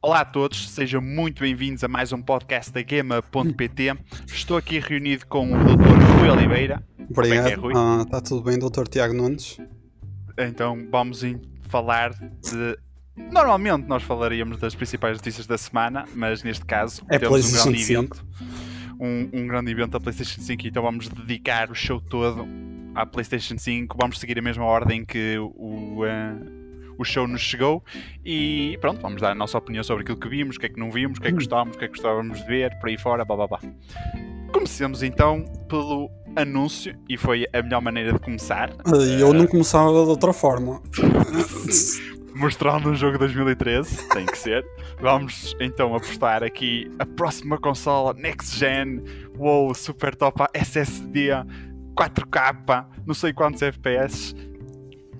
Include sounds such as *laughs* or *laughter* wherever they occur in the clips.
Olá a todos, sejam muito bem-vindos a mais um podcast da Gema.pt. Estou aqui reunido com o Dr. Rui Oliveira. Obrigado. Como é que é, Rui? Ah, Está tudo bem, Dr. Tiago Nunes? Então vamos falar de. Normalmente nós falaríamos das principais notícias da semana, mas neste caso É temos um grande 5. evento. Um, um grande evento da PlayStation 5, então vamos dedicar o show todo à PlayStation 5. Vamos seguir a mesma ordem que o, eh, o show nos chegou e pronto, vamos dar a nossa opinião sobre aquilo que vimos, o que é que não vimos, o que é que gostávamos, o que é que gostávamos de ver, por aí fora, blá blá blá. Comecemos então pelo anúncio e foi a melhor maneira de começar. Ah, Eu não começava de outra forma. *laughs* mostrando um jogo de 2013, tem que ser. Vamos então apostar aqui a próxima consola Next Gen, wow, super top SSD, 4K, não sei quantos FPS.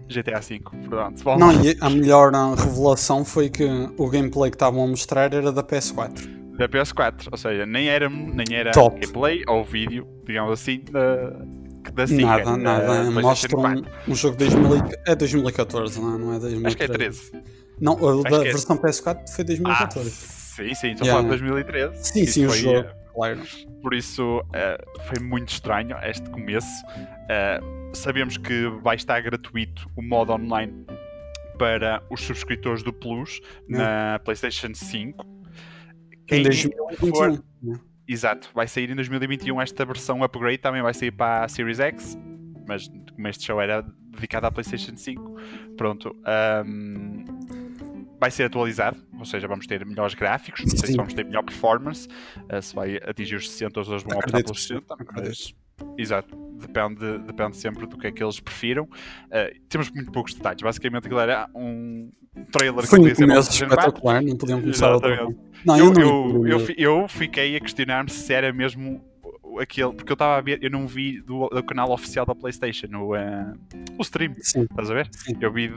GTA V, pronto. Vamos Não, e a melhor ah, revelação foi que o gameplay que estavam a mostrar era da PS4. da PS4, ou seja, nem era, nem era Top. gameplay ou vídeo, digamos assim, da, da Sega, Nada, da nada. PlayStation Mostra um, 4. um jogo de 2000, e- é 2014, não é? Não é 2013. Acho que é 13. Não, da que é- versão PS4 foi Ah, 2014. sim, sim, estou a Yeah. falar de 2013. sim, sim, o jogo. eh, Claro. Por isso eh, foi muito estranho este começo. Eh, sabemos que vai estar gratuito o modo online para os subscritores do Plus na PlayStation 5. Em Quem 2021. for- né? Exato, vai sair em 2021 esta versão upgrade, também vai sair para a Series X, mas como este show era dedicado à PlayStation 5, pronto, ahm, vai ser atualizado, ou seja, vamos ter melhores gráficos, não sei se Sim. vamos ter melhor performance, ah, se vai atingir os 60 ou se eles vão optar pelos que sim, 60, mas acredito. exato, depende, depende sempre do que é que eles prefiram. Ah, temos muito poucos detalhes, basicamente aquilo era um trailer Foi que um para a começo PlayStation 4. espetacular, não podiam começar Exatamente. forma. Não, eu, eu, não eu, eu, fiquei a questionar-me se era mesmo aquele. Porque eu estava a ver, eu não vi do, do canal oficial da PlayStation o, eh, o stream, Sim. estás a ver? Sim. Eu vi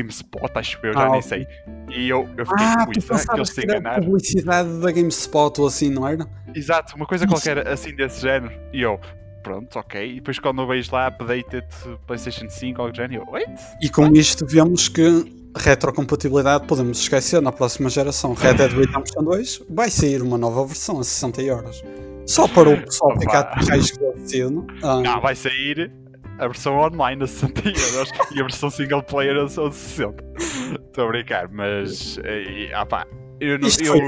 GameSpot, acho que eu já Ah, nem sei. E eu, eu fiquei, Ah, tu será que eles se que enganaram? publicidade da GameSpot ou assim, não era? Exato, uma coisa qualquer assim desse género. E eu, pronto, ok. E depois quando eu vejo lá, updated PlayStation 5, algo do género, eu, wait. E com isto vemos que retrocompatibilidade podemos esquecer na próxima geração. Red Dead Redemption 2 vai sair uma nova versão a 60 euros. Só para o *laughs* pessoal ficar de raios esclarecido. Ah, Não, vai sair a versão online a 60 euros e a versão single player a 60. Estou a brincar, mas. eh, ah pá, eu não. isto Eu, foi,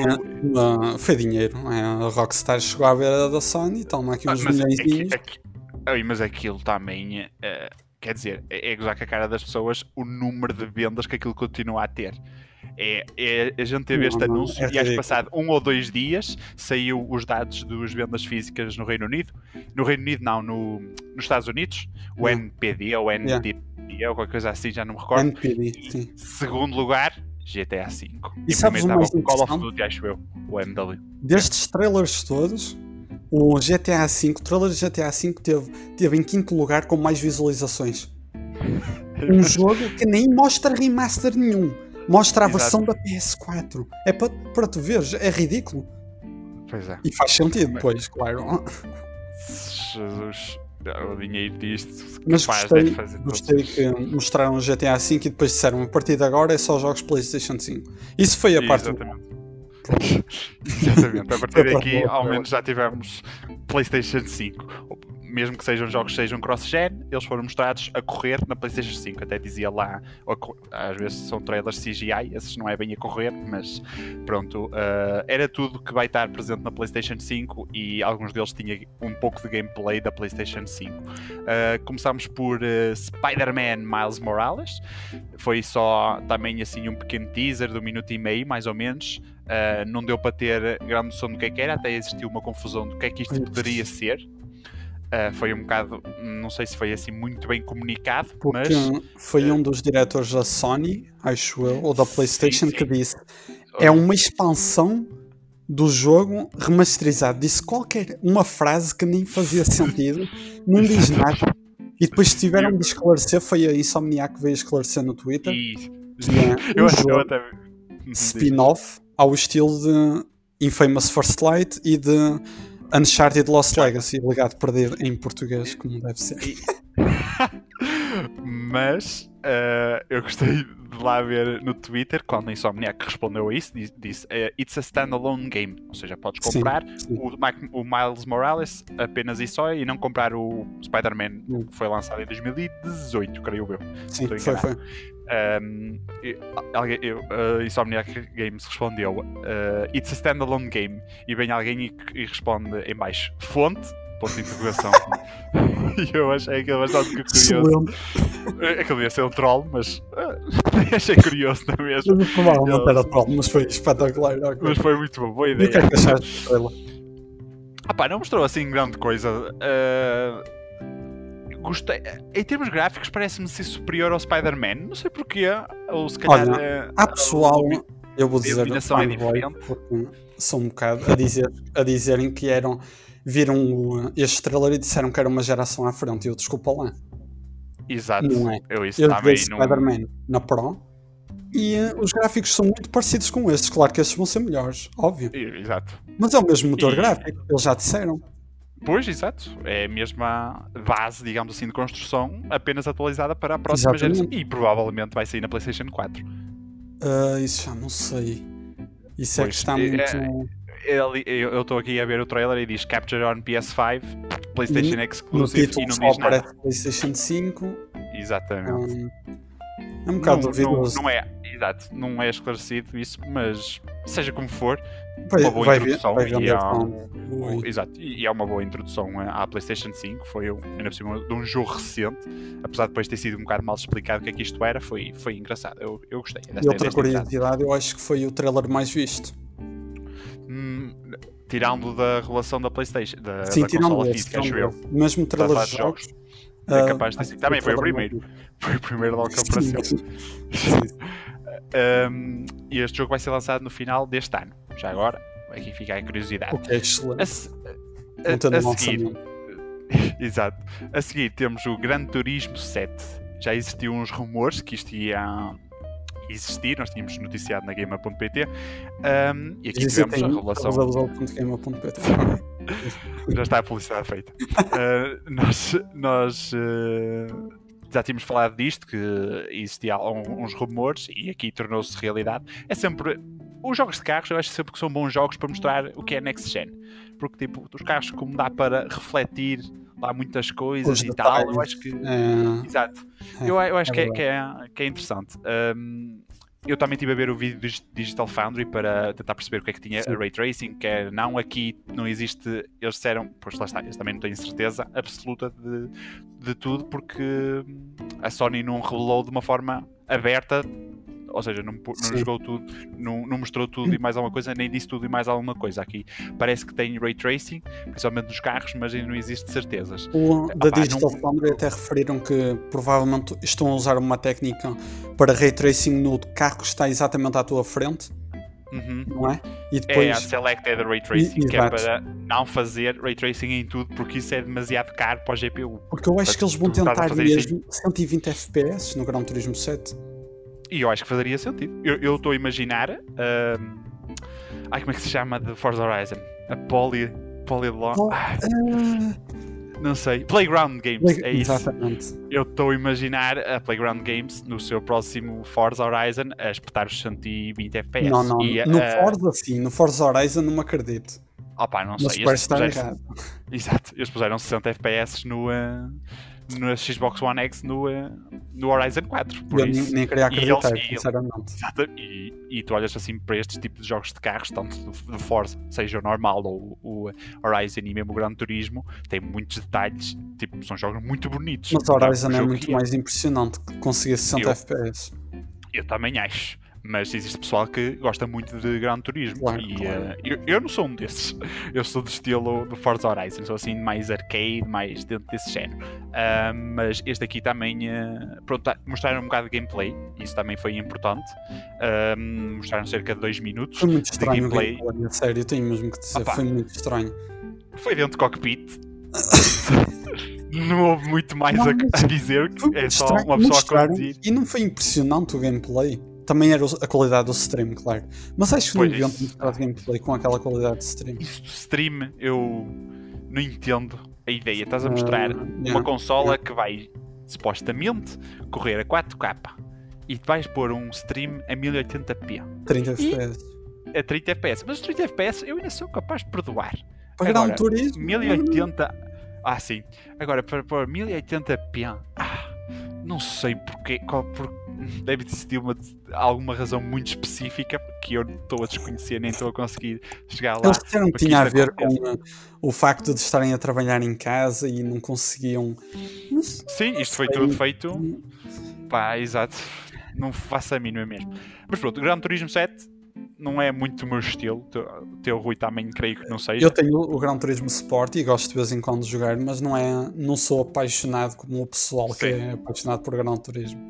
ah, foi dinheiro. não é? A Rockstar chegou à beira da Sony e toma aqui Ah, uns mas, milhões. aqui, aqui, mas aquilo também. eh, quer dizer, é, é gozar com a cara das pessoas o número de vendas que aquilo continua a ter. É, é- a gente teve Não, este não, anúncio é e acho que ridículo. passado um ou dois dias saiu os dados dos vendas físicas no Reino Unido. No Reino Unido, não, no, nos Estados Unidos, o Yeah. NPD ou NDP ou qualquer coisa assim, já não me recordo. NPD, sim. Segundo lugar, GTA V. E em sabes o estava mais o Call of? Duty, acho eu, o MW. Destes trailers todos, o GTA V, o trailer de GTA V teve, teve em quinto lugar com mais visualizações. *laughs* Um jogo que nem mostra remaster nenhum. Mostra a Exato. versão da PS4. É para, para tu veres, é ridículo. Pois é. E faz sentido, pois, claro. Jesus, o dinheiro disto Mas capaz gostei, deve fazer tudo. gostei que mostraram o GTA V e depois disseram a partir de agora é só jogos PlayStation 5. Isso foi a parte. Exatamente. *laughs* Exatamente. A partir daqui, ao menos já tivemos PlayStation 5. Mesmo que sejam jogos que sejam cross-gen, eles foram mostrados a correr na PlayStation 5. Até dizia lá, às vezes são trailers CGI, esses não é bem a correr, mas pronto. ah, era tudo que vai estar presente na PlayStation 5 e alguns deles tinham um pouco de gameplay da PlayStation 5. Ah, começámos por ah, Spider-Man Miles Morales. Foi só também assim um pequeno teaser de um minuto e meio, mais ou menos. Uh, não deu para ter grande noção do que é que era, até existiu uma confusão do que é que isto poderia ser. Uh, foi um bocado, não sei se foi assim muito bem comunicado, Porque mas foi um dos diretores da Sony, acho eu, ou da PlayStation, sim. que disse é uma expansão do jogo remasterizado. Disse qualquer uma frase que nem fazia *laughs* sentido, não diz nada. E depois tiveram de esclarecer, foi a Insomniac que veio esclarecer no Twitter. E, que é *laughs* eu um acho que eu jogo até. spin-off ao estilo de Infamous First Light e de Uncharted Lost Legacy, ligado perder em português, como deve ser. *laughs* Mas uh, eu gostei de lá ver no Twitter, quando a Insomniac respondeu a isso, disse, uh, It's a standalone game. Ou seja, podes comprar Sim, sim. O, o Miles Morales apenas e só e não comprar o Spider-Man Hum. que foi lançado em 2018, creio eu. Sim, foi, enganado. foi. Um, alguém, eu, a Insomniac Games respondeu uh, It's a standalone game e vem alguém e, e responde em baixo fonte, ponto de interrogação *laughs* e eu achei aquilo bastante curioso Excelente. aquilo ia ser um troll mas uh, *laughs* achei curioso na mesma Mas Provavelmente Eu- era troll, mas foi espetacular. mas foi muito bom, boa E o que ideia é que achaste? Ah pá, não mostrou assim grande coisa. Ah, gostei. Em termos gráficos, parece-me ser superior ao Spider-Man. Não sei porquê. Ou se calhar. Olha, ah, Há pessoal, a- eu vou a dizer, iluminação é diferente. porque são um bocado a, dizer, a dizerem que eram. Viram este trailer e disseram que era uma geração à frente. E eu desculpa lá. Exato. Não é. Eu isso Eu joguei também não. Spider-Man na Pro e eh, os gráficos são muito parecidos com estes. Claro que estes vão ser melhores, óbvio. Exato. Mas é o mesmo motor E- gráfico, eles já disseram. Pois, exato. É a mesma base, digamos assim, de construção, apenas atualizada para a próxima Exatamente. geração. E provavelmente vai sair na PlayStation 4. Ah, isso já não sei. Isso é que Pois, está é- muito. Ele- eu estou aqui a ver o trailer e diz Capture on PS5, PlayStation No exclusive e título não só diz nada. PlayStation 5. Exatamente. hum, é um bocado não, não, duvidoso. não é, exato, não é esclarecido isso, mas seja como for, vai, uma boa vai ver, introdução vai e há- o- Ui. exato, e e é uma boa introdução à PlayStation 5. Foi um, ainda por cima de um jogo recente, apesar de depois ter sido um bocado mal explicado o que é que isto era, foi, foi engraçado. Eu, eu gostei. desta- E outra curiosidade, eu acho que foi o trailer mais visto. Tirando da relação da PlayStation, da, Sim, da tirando consola física, acho eu. Mesmo o trailer falar de jogos. É ah, capaz de ser. que Também foi o primeiro. Foi o primeiro logo que apareceu. *laughs* Um, e este jogo vai ser lançado no final deste ano. Já agora, aqui fica a curiosidade. O que é excelente. A, a- tendo a um seguir, *laughs* exato. A seguir temos o Gran Turismo 7. Já existiam uns rumores que isto ia existir, nós tínhamos noticiado na Gamer.pt um, e aqui Existem tivemos a relação. www.gamer.pt. *laughs* Já está a publicidade feita. Uh, nós nós uh, já tínhamos falado disto, que existia um- uns rumores e aqui tornou-se realidade. É sempre. Os jogos de carros, eu acho sempre que são bons jogos para mostrar o que é Next Gen. Porque, tipo, os carros, como dá para refletir lá muitas coisas Os e tal, eu detalhes. acho que. É, Exato. É, eu, eu acho é que, é, que, é, que é interessante. Um, eu também estive a ver o vídeo do Digital Foundry para tentar perceber o que é que tinha Sim. a Ray Tracing, que é, não, aqui não existe. Eles disseram, pois lá está, eles também não têm certeza absoluta de, de tudo, porque a Sony não revelou de uma forma aberta. Ou seja, não, não jogou tudo, não, não mostrou tudo e mais alguma coisa, nem disse tudo e mais alguma coisa. Aqui parece que tem ray tracing, principalmente nos carros, mas ainda não existe certezas. O, da Epá, Digital não- Foundry até referiram que provavelmente estão a usar uma técnica para ray tracing no carro que está exatamente à tua frente, Uhum. não é? E É depois. a Selected Ray Tracing, que é para não fazer Ray Tracing em tudo, porque isso é demasiado caro para o GPU. Porque eu acho que eles vão tentar mesmo 120 FPS no Gran Turismo 7. E eu acho que faria sentido. Eu estou a imaginar. ahm, ai, como é que se chama de Forza Horizon? A Poly. Polylon. Oh, ah, Ah, não sei. Playground Games, é isso. Exatamente. Eu estou a imaginar a Playground Games no seu próximo Forza Horizon a espetar os 120 FPS. Não, não. E, no ah, Forza, sim. No Forza Horizon, não me acredito. Opá, não sei. eles puseram-. *laughs* Exato, eles puseram 60 FPS no, uh, no Xbox One X no, uh, no Horizon 4. Por Eu nem, isso, nem queria acreditar, e eles- sinceramente. Exato, e, e tu olhas assim para estes tipos de jogos de carros, tanto do, do Forza, seja o normal ou o Horizon e mesmo o Gran Turismo, tem muitos detalhes, tipo, são jogos muito bonitos. Mas o Horizon é muito mais impressionante que conseguir 60 Eu- FPS. Eu também acho. Mas existe pessoal que gosta muito de Gran Turismo Claro, e claro. uh, eu, eu não sou um desses. *laughs* Eu sou do estilo do Forza Horizon, sou assim mais arcade, mais dentro desse género. Uh, mas este aqui também uh, pronto, tá- mostraram um bocado de gameplay, isso também foi importante. Uh, mostraram cerca de 2 minutos. Foi muito de estranho gameplay. gameplay, sério, tenho mesmo que dizer, Opa. foi muito estranho. Foi dentro do cockpit. *laughs* não houve muito mais Não, a, dizer, Foi é só estranho, uma pessoa a conduzir. E não foi impressionante o gameplay. Também era a qualidade do stream, claro. Mas acho que Pois, não deviam ter mostrado gameplay com aquela qualidade de stream. Isso do stream, eu não entendo a ideia. Estás a mostrar uma yeah. consola que vai supostamente, correr a 4K e vais pôr um stream a 1080p. 30 FPS. A 30 FPS. Mas os 30 FPS eu ainda sou capaz de perdoar. Para Agora, Turismo. 1080. Ah, sim. Agora, para pôr 1080p. Ah, não sei porquê. Qual, por, deve existir uma, alguma razão muito específica que eu estou a desconhecer, nem estou a conseguir chegar lá. Eles disseram que que tinha a ver com aconteça. uh, o facto de estarem a trabalhar em casa e não conseguiam. Mas, Sim, isto foi tudo feito. Pá, exato. Não faço a mínima mesmo. Mas pronto, o Gran Turismo 7 não é muito o meu estilo. O teu- Rui também creio que não seja. Eu tenho o Gran Turismo Sport e gosto de vez em quando de jogar, mas não, é, não sou apaixonado como o pessoal que Sim. é apaixonado por Gran Turismo.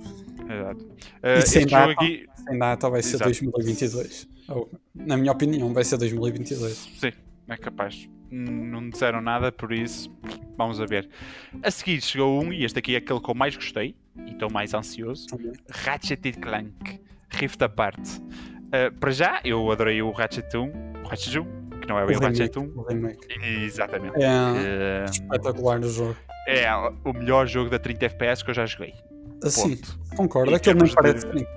Exato. Uh, sem este jogo data. aqui, Sem data vai ser Exato. 2022. Ou, na minha opinião, vai ser 2022. sim, é capaz. Não disseram nada, por isso vamos a ver. A seguir chegou um, e este aqui é aquele que eu mais gostei e estou mais ansioso: Ratchet e Clank Rift Apart. Uh, para já, eu adorei o Ratchet 1, o Ratchet 1, que não é bem o, Ratchet remake, 1. o. Exatamente. É Uh, espetacular o jogo. é o melhor jogo da 30 FPS que eu já joguei. Assim, Ponto. concordo. Em Aquilo nem termos parece de- 30.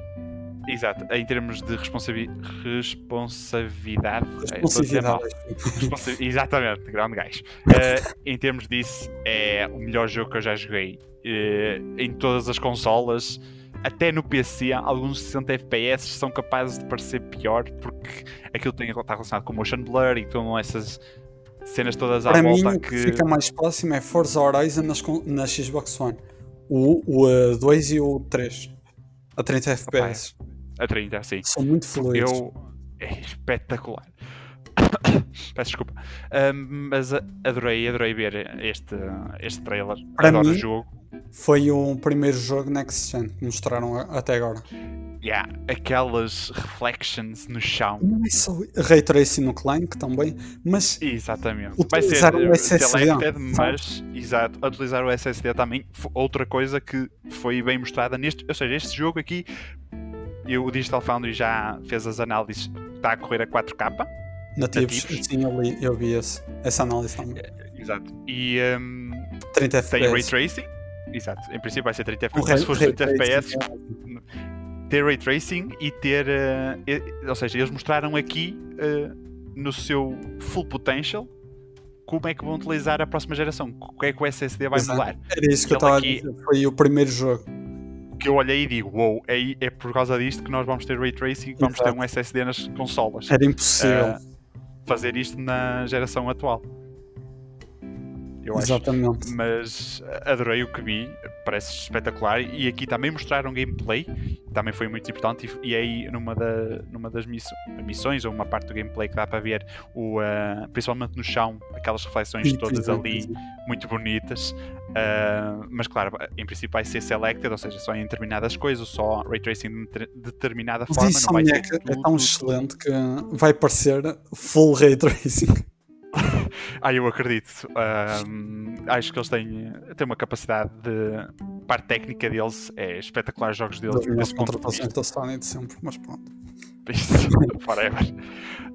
Exato, em termos de responsabi responsividade. é, estou a dizer mal. Responsividade. Responsi- Exatamente, grande gajo. Eh, em termos disso, é o melhor jogo que eu já joguei eh, em todas as consolas. Até no PC, alguns 60 FPS são capazes de parecer pior porque aquilo tem, está relacionado com motion blur e com essas cenas todas à Para mim, volta o que que. fica mais próximo é Forza Horizon nas, con- na Xbox One. O, o 2 e o 3. A 30 FPS. A 30, sim. São muito fluidos. Eu. É espetacular. *coughs* Peço desculpa. Ahm, mas adorei, adorei ver este, este trailer. Para Adoro mim- o jogo. Foi o primeiro jogo Next Gen que mostraram até agora. Yeah, aquelas reflections no chão. Não é só Ray Tracing no Clank também, mas Exatamente. Vai ser Utilizar o SSD, selected, mas exato, utilizar o SSD também. F- Outra coisa que foi bem mostrada neste. Ou seja, este jogo aqui, eu, o Digital Foundry já fez as análises, está a correr a 4K. nativos, Nativos. sim, eu, li, eu vi esse, essa análise também. Exato. E um, 30 tem Ray FPS. Tracing. Exato. Em princípio vai ser 30 O FPS. Se for Ray 30 FPS, Tracing, ter ray tracing e ter. e- ou seja, eles mostraram aqui eh, no seu full potential como é que vão utilizar a próxima geração. O que é que o SSD vai Exato. mudar? Era isso que eu Ele estava aqui- a dizer. Foi o primeiro jogo. Que eu olhei e digo: Uou, é, é por causa disto que nós vamos ter ray tracing e vamos ter um SSD nas consolas. Era impossível. Ah, Fazer isto na geração atual. Eu acho. Exatamente. mas adorei o que vi, parece espetacular. E aqui também mostraram gameplay, também foi muito importante. E, e aí, numa, da, numa das missões, ou uma parte do gameplay que dá para ver, o, ah, principalmente no chão, aquelas reflexões todas ali, muito bonitas. Ah, mas claro, em princípio vai ser selected, ou seja, só em determinadas coisas, só ray tracing de deter- determinada forma. isso Não vai é tudo, tão tudo, excelente que vai parecer full ray tracing. *laughs* Ah, eu acredito. Ahm, acho que eles têm, têm uma capacidade de. Parte técnica deles é espetacular, os jogos deles. De contratações da Sony de sempre, mas pronto. *laughs* Forever.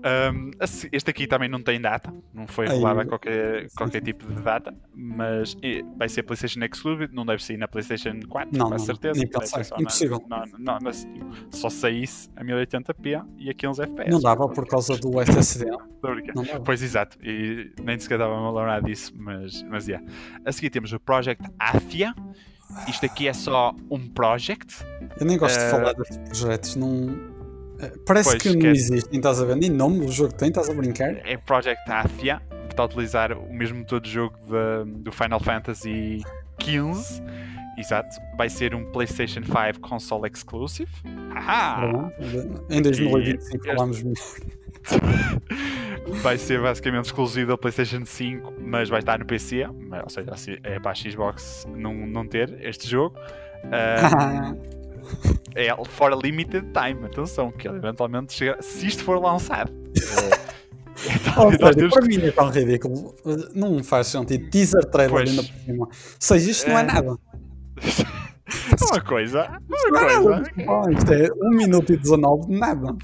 Um, este aqui também não tem data, não foi revelada qualquer, qualquer tipo de data, mas vai ser PlayStation Exclusive, não deve sair na PlayStation 4, Não, com não, certeza. nem pensar, só na- impossível. na- na- na- só saísse a 1080p e a 15 FPS. Não dava por causa do SSD. *laughs* Não dava. Pois exato, e nem sequer estava a lembrar disso, mas, mas yeah. A seguir temos o Project Athia. Isto aqui é só um project. Eu nem gosto de Eh, falar destes projetos. Não... Parece Pois, que não esquece. existem, estás a ver? Nem nome o jogo tem, estás a brincar? É Project Athia, está a utilizar o mesmo motor de jogo da- do Final Fantasy XV. Exato, vai ser um PlayStation 5 console exclusive. Haha! Em 2025 este- falámos *laughs* melhor. vai ser basicamente exclusivo da PlayStation 5, mas vai estar no PC, ou seja, assim, é para a Xbox não, não ter este jogo. *laughs* Ah, é for a limited time, atenção, que ele eventualmente chega, se isto for lançado. *laughs* seja, temos para mim é tão ridículo. Não faz sentido. Teaser trailer Pois. ainda por cima. Ou seja, isto não é É. nada. *laughs* uma coisa, Não uma é coisa. Bom, isto é 1 minuto e 19 de nada.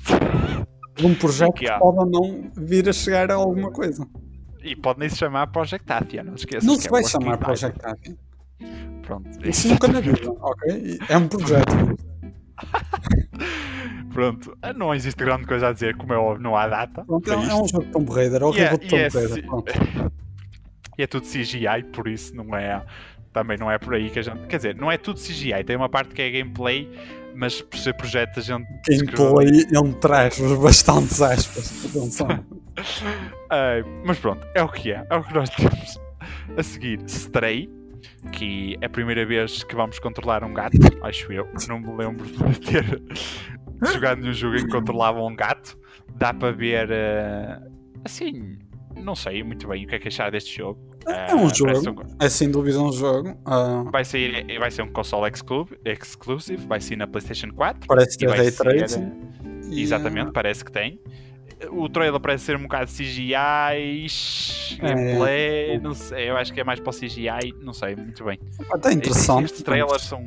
De um projeto Que que pode ou não vir a chegar a alguma coisa. E pode nem se chamar Project Athia, não esqueças. Não que se é vai Working chamar. Project Athia. Pronto. Isso nunca na vida, ok? É um projeto. *laughs* Pronto, não existe grande coisa a dizer, como é óbvio, não há data. Pronto, é, é um jogo de Tomb Raider, é o E é- Tomb é Raider. *laughs* E é tudo CGI, por isso não é. Também não é por aí que a gente. Quer dizer, não é tudo CGI, tem uma parte que é gameplay, mas por ser projeto a gente. Gameplay entre aspas, bastantes aspas. Atenção. *laughs* Ai, mas pronto, é o que é, é o que nós temos. A seguir, Stray, que é a primeira vez que vamos controlar um gato, acho eu. Não me lembro de ter jogado nenhum jogo em que controlava um gato. Dá para ver, eh, assim, não sei muito bem o que é que achar deste jogo. É um Eh, parece jogo. É sem dúvida um jogo. ah, Vai ser, vai ser um console exclu exclusive, vai ser na PlayStation 4. parece E ter vai ray tracing. Exatamente, parece que tem. O trailer parece ser um bocado CGI, É. gameplay, não sei, eu acho que é mais para o CGI, não sei muito bem. ah, Está interessante. Estes trailers são,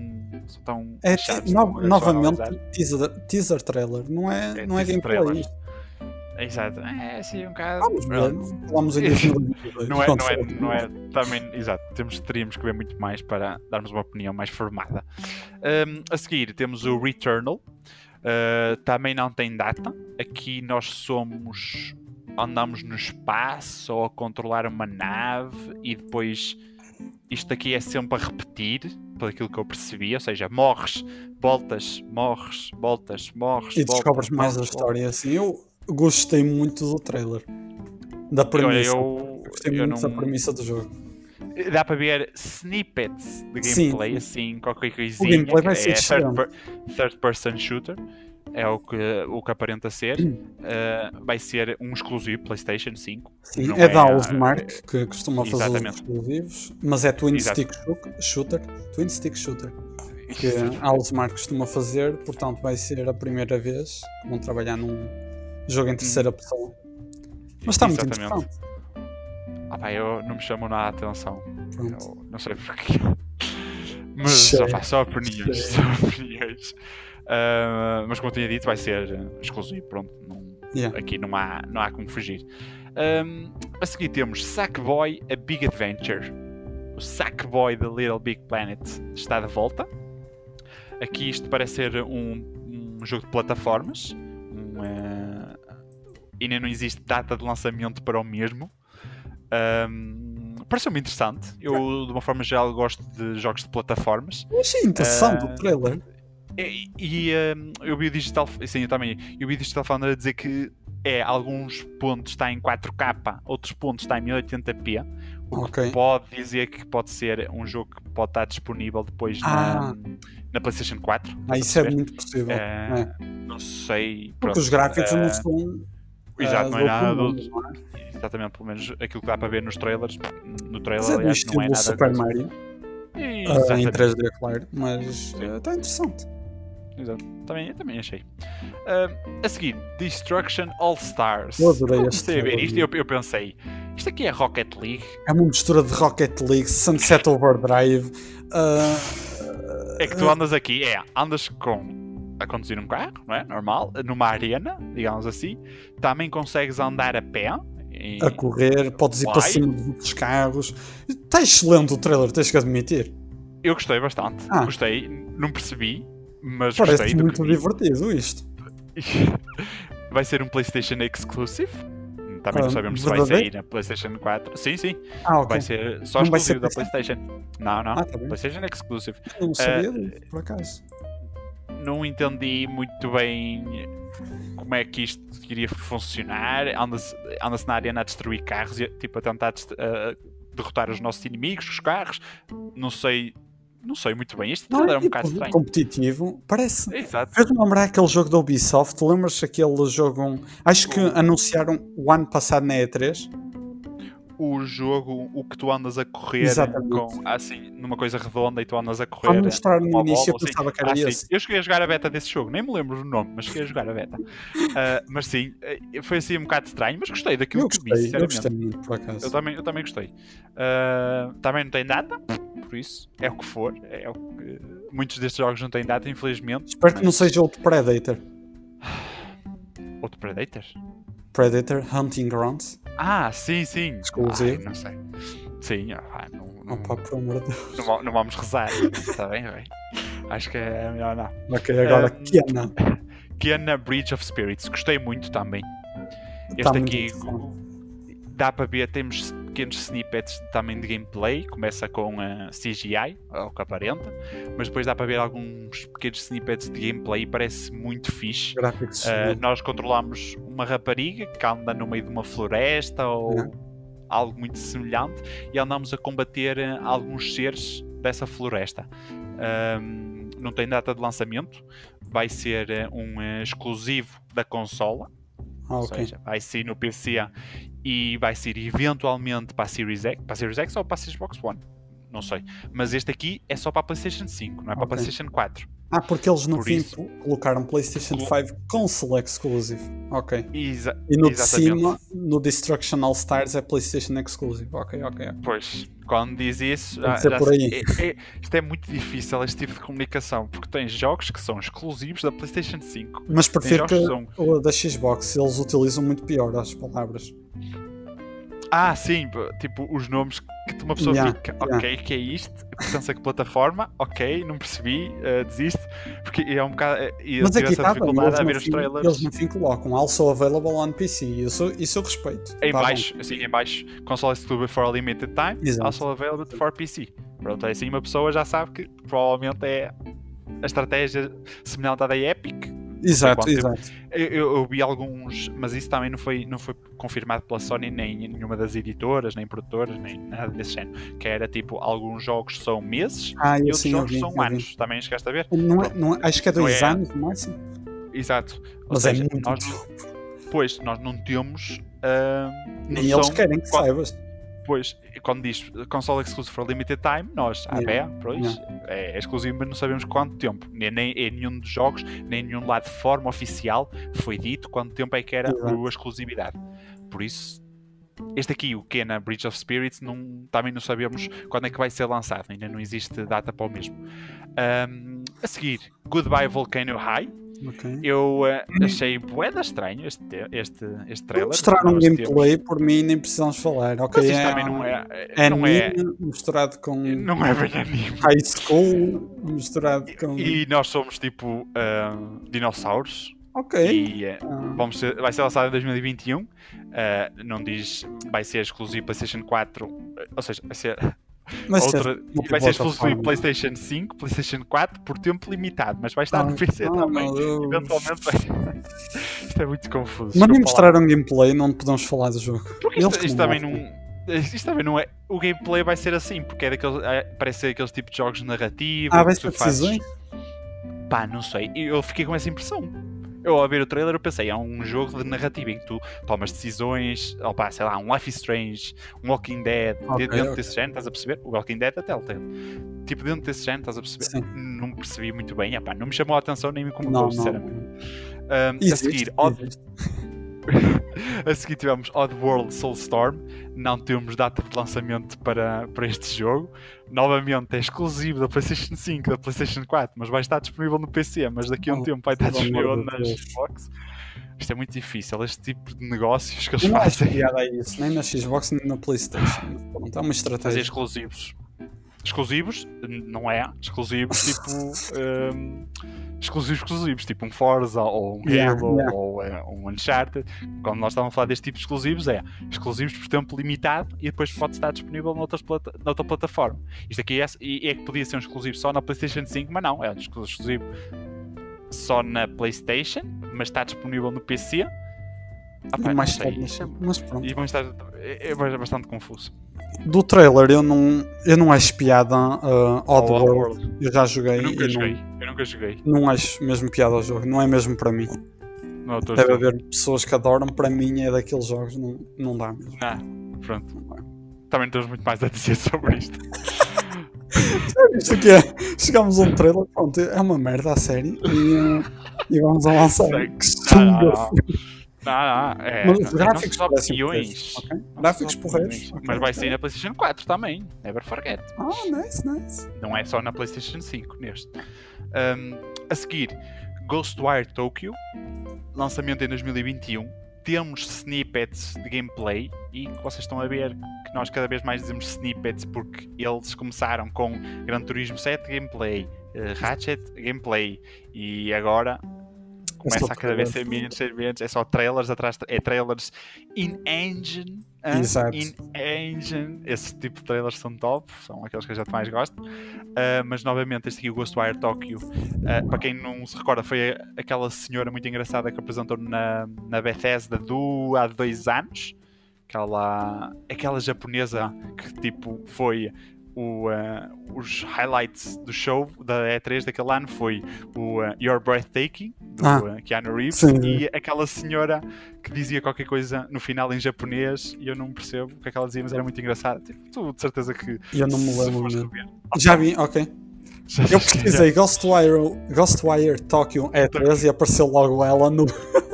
são tão É, ti- tão no- grandes novamente, teaser, teaser trailer, não é, É não é gameplay. trailer. Exato, é assim um bocado. Vamos ver, falamos em 2022. *laughs* Não é, não é, não é, também, exato, temos, teríamos que ver muito mais para darmos uma opinião mais formada. Um, a seguir temos o Returnal, Uh, também não tem data. Aqui nós somos, andamos no espaço ou a controlar uma nave e depois isto aqui é sempre a repetir, por aquilo que eu percebi, ou seja, morres, voltas, morres, voltas, morres, E voltas, descobres mais a história assim. Eu gostei muito do trailer. Da premissa. eu, Gostei eu muito não- da premissa do jogo. Dá para ver snippets de Sim. gameplay, assim, qualquer coisinha. gameplay vai que ser é third, per- third person shooter, é o que, o que aparenta ser. Uh, vai ser um exclusivo PlayStation 5. Sim, Não é da é, Housemark que costuma fazer os exclusivos, mas é Twin Exato. Stick shoo- Shooter. Twin Stick Shooter. Que a Housemark costuma fazer, portanto vai ser a primeira vez que vão trabalhar num jogo em terceira pessoa. Mas está muito interessante. Ah, pá, eu não me chamo nada a atenção. Eu não sei porquê. *laughs* Mas só, pá, só opiniões. Só opiniões. Uh, mas como eu tinha dito, vai ser exclusivo. Pronto, não- Yeah. aqui não há, não há como fugir. Um, a seguir temos Sackboy A Big Adventure. O Sackboy da Little Big Planet está de volta. Aqui isto parece ser um, um jogo de plataformas. Um, uh, ainda não existe data de lançamento para o mesmo. Um, Pareceu-me interessante. Eu, de uma forma geral, gosto de jogos de plataformas. Eu achei interessante Ah, o trailer. E, e, um, eu vi o Digital, sim, eu também, eu vi o Digital Foundry a dizer que é, alguns pontos está em 4K, outros pontos está em 1080p, o que Ok. pode dizer que pode ser um jogo que pode estar disponível depois Ah. na, na PlayStation 4. Ah, isso é muito possível. É, é. Não sei. Porque pronto, os gráficos eh, não são. Exato, ah, não é nada do, é? Exatamente, pelo menos aquilo que dá para ver nos trailers. No trailer, Mas é aliás, não é nada. Super. Mario, ah, em Exatamente. 3D, claro, mas Sim. ah, está interessante. Exato. Também, eu também achei. Ah, a seguir, Destruction All Stars. Eu adorei Quando este ver isto, eu, eu pensei, isto aqui é Rocket League? É uma mistura de Rocket League, Sunset *laughs* Overdrive. É que tu andas aqui, é, andas com a conduzir um carro, não é? Normal, numa arena, digamos assim. Também consegues andar a pé. e- a correr, podes ir para Vai. cima dos outros carros. Está excelente o trailer, tens que admitir. Eu gostei bastante. Ah. Gostei, não percebi, mas Parece gostei do muito divertido isto. *laughs* Vai ser um PlayStation Exclusive. Também Ah, não sabemos se vai sair na PlayStation 4. Sim, sim. Ah, ok. Vai ser só Não vai ser exclusivo da PC? PlayStation. Não, não. Ah, tá. PlayStation Exclusive. Não sabia Eh, disso, por acaso. Não entendi muito bem como é que isto iria funcionar. Anda-se anda na arena a destruir carros, e, tipo a tentar a derrotar os nossos inimigos, os carros. Não sei. Não sei muito bem. Este Não é um bocado tipo estranho. competitivo. Parece. Exato. Fez-me lembrar aquele jogo da Ubisoft. Lembras aquele jogo. Acho que anunciaram o ano passado na E3. O jogo, o que tu andas a correr Exatamente. com assim, numa coisa redonda e tu andas a correr. Quando mostraram no início, eu bola, assim. pensava que era Ah, sim. esse. Eu cheguei a jogar a beta desse jogo, nem me lembro o nome, mas cheguei a jogar a beta. *laughs* Ah, mas sim, eh, foi assim um bocado estranho, mas gostei daquilo Eu que vi, gostei, eu sinceramente. gostei muito, por acaso. Eu também, eu também gostei. Ah, também não tem data, por isso, é o que for. É o que... Muitos destes jogos não têm data, infelizmente. Espero que não mas- seja outro Predator. Outro Predator? Predator Hunting Grounds. Ah, sim, sim. Exclusivo. Ai, não sei. Sim, ah, não, não, Opa, por amor de Deus. não, não vamos rezar. Está bem, bem? Acho que é melhor não. Ok, agora Ah, Kiana. Kiana Bridge of Spirits, gostei muito também. Este Tá aqui dá para ver, temos pequenos snippets também de gameplay, começa com a CGI, ao que aparenta, mas depois dá para ver alguns pequenos snippets de gameplay e parece muito fixe. Uh, nós controlamos uma rapariga que anda no meio de uma floresta ou Uhum. algo muito semelhante e andamos a combater uh, alguns seres dessa floresta. Um, não tem data de lançamento, vai ser uh, um uh, exclusivo da consola, ah, ou ok. seja, vai sair no PC e vai ser eventualmente para a Series X, para a Series X ou para a Xbox One. Não sei. Mas este aqui é só para a PlayStation 5, não é para a. PlayStation 4. Ah, porque eles no Por fim isso. colocaram PlayStation 5 console exclusive. Ok. Exa E no de exatamente. cima, no Destruction All Stars é PlayStation exclusive. Ok, ok. Pois, quando diz isso, Tem já, já por aí. é- é- isto é muito difícil, este tipo de comunicação, porque tens jogos que são exclusivos da PlayStation 5. Mas Tem prefiro que que são. o da Xbox eles utilizam muito pior as palavras. Ah, sim, tipo, os nomes que uma pessoa Yeah, fica, yeah. ok, que é isto? Pertence a que plataforma? Ok, não percebi, uh, desisto, porque é um bocado. eh, E Mas aqui está dificuldade a ver os fim, trailers. eles no fim colocam also available on PC. Isso, isso eu respeito. Em Tá bom. baixo, assim, em baixo, console exclusive for a limited time, Exato. also available for PC. Pronto, assim uma pessoa já sabe que provavelmente é a estratégia semelhante à da Epic. Exato, exato. Eu, eu- eu vi alguns, mas isso também não foi, não foi confirmado pela Sony, nem em nenhuma das editoras, nem produtoras, nem nada desse género. Que era tipo, alguns jogos são meses Ah, e eu outros sim, jogos vi, são anos. Também chegaste a ver? Não é, não é- acho que é Não dois é- anos no máximo. Exato. Ou Mas seja, é muito nós, tempo. pois, nós não temos. ah, Nem eles querem que qual- saibas. Pois, quando diz console exclusive for limited time, nós, a Yeah. ABA, pois, é exclusivo, mas não sabemos quanto tempo. Nem, nem em nenhum dos jogos, nem em nenhum lado de forma oficial foi dito quanto tempo é que era a exclusividade. Por isso, este aqui, o Kena Bridge of Spirits, não, também não sabemos quando é que vai ser lançado, ainda não existe data para o mesmo. Ahm, a seguir, Goodbye Volcano High. Ok. Eu ah, achei boeda estranho este, este, este trailer. Mostraram um temos- gameplay, por mim nem precisamos falar. Ok, Mas isto é, também não é. é não é misturado com não é bem anime. high school, misturado com. E nós somos tipo ah, dinossauros. Ok. E ah, Ah, vamos ser- vai ser lançado em 2021. Ah, não diz vai ser exclusivo PlayStation 4. ah, Ou seja, vai ser, mas outra, ser vai ser exclusivo. PlayStation 5, PlayStation 4 por tempo limitado. Mas vai estar Ah, no PC ah, também. Eventualmente vai. *laughs* Isto é muito confuso. Mas nem lá. mostraram gameplay, não podemos falar do jogo. Porque isto, isto não também não. Isto também não é. O gameplay vai ser assim, porque é daqueles. é- parece ser aqueles tipos de jogos narrativos. Ah, vai que tu ser fazes-? Pá, não sei. Eu fiquei com essa impressão. Eu ao ver o trailer eu pensei, é um jogo de narrativa em que tu tomas decisões, ou pá, sei lá, um Life is Strange, um Walking Dead, Ok, dentro ok. desse género, estás a perceber? O Walking Dead até Telltale. Tipo, dentro desse género, estás a perceber? Sim. Não percebi muito bem, epá, não me chamou a atenção nem me incomodou, sinceramente. Um, a seguir, existe. *laughs* a seguir tivemos Oddworld Soulstorm. Não temos data de lançamento para, para este jogo. Novamente é exclusivo da PlayStation 5, da PlayStation 4, mas vai estar disponível no PC. Mas daqui a um Oh, tempo vai estar disponível na. Xbox. Isto é muito difícil, este tipo de negócios que eles não fazem. piada a isso, nem na Xbox nem na Playstation. Pronto, *laughs* é uma Fazer estratégia. exclusivos. Exclusivos, não é? Exclusivos *laughs* tipo. um, exclusivos, exclusivos, tipo um Forza ou um Yeah, Halo yeah. ou eh, um Uncharted. Quando nós estávamos a falar deste tipo de exclusivos, é exclusivos por tempo limitado e depois pode estar disponível noutras plata noutra plataforma. Isto aqui é, é que podia ser um exclusivo só na PlayStation 5, mas não, é um exclusivo só na PlayStation, mas está disponível no PC. Ah, pá, mais não tarde, mas pronto. e vamos estar. É, é bastante confuso. Do trailer eu não, eu não acho piada uh, Oddworld. Oddworld. Eu já joguei Eu nunca e joguei. não, Eu nunca joguei. não acho mesmo piada ao jogo. Não é mesmo para mim. Não, a Deve haver pessoas que adoram, para mim é daqueles jogos, não, não dá mesmo. Ah, pronto. Também não temos muito mais a dizer *laughs* sobre isto. *laughs* Isto aqui é, chegamos a um trailer, pronto, é uma merda a série e, uh, e vamos a lançar. Sei. Que Não, não, sunga. não. Não, não, é, Mas gráficos são parecem opiniões. porreiros, ok? Não Gráficos porreiros. opiniões. ok, Mas vai sair na PlayStation 4 também. Never forget. Ah, nice, nice. Não é só na PlayStation 5 neste. Um, a seguir, Ghostwire Tokyo. Lançamento em 2021. temos snippets de gameplay e vocês estão a ver que nós cada vez mais dizemos snippets porque eles começaram com Gran Turismo 7 gameplay, uh, Ratchet gameplay e agora começa a cada vez ser menos, ser menos, é só trailers atrás, é trailers in-engine, Exato. in-engine, esse tipo de trailers são top, são aqueles que a gente mais gosta, uh, mas novamente este aqui, o Ghostwire Tokyo, uh, para quem não se recorda, foi aquela senhora muito engraçada que apresentou na, na Bethesda do, há dois anos, aquela, aquela japonesa que tipo foi o, uh, os highlights do show da E3 daquele ano foi o uh, Your Breathtaking, do Ah. uh, Keanu Reeves, Sim. e aquela senhora que dizia qualquer coisa no final em japonês e eu não percebo o que é que ela dizia, mas era muito engraçado. Tipo, tu de certeza que Eu não me lembro rever- Já vi, ok. Eu pesquisei Ghostwire, Ghostwire Tokyo E3 e apareceu logo ela no.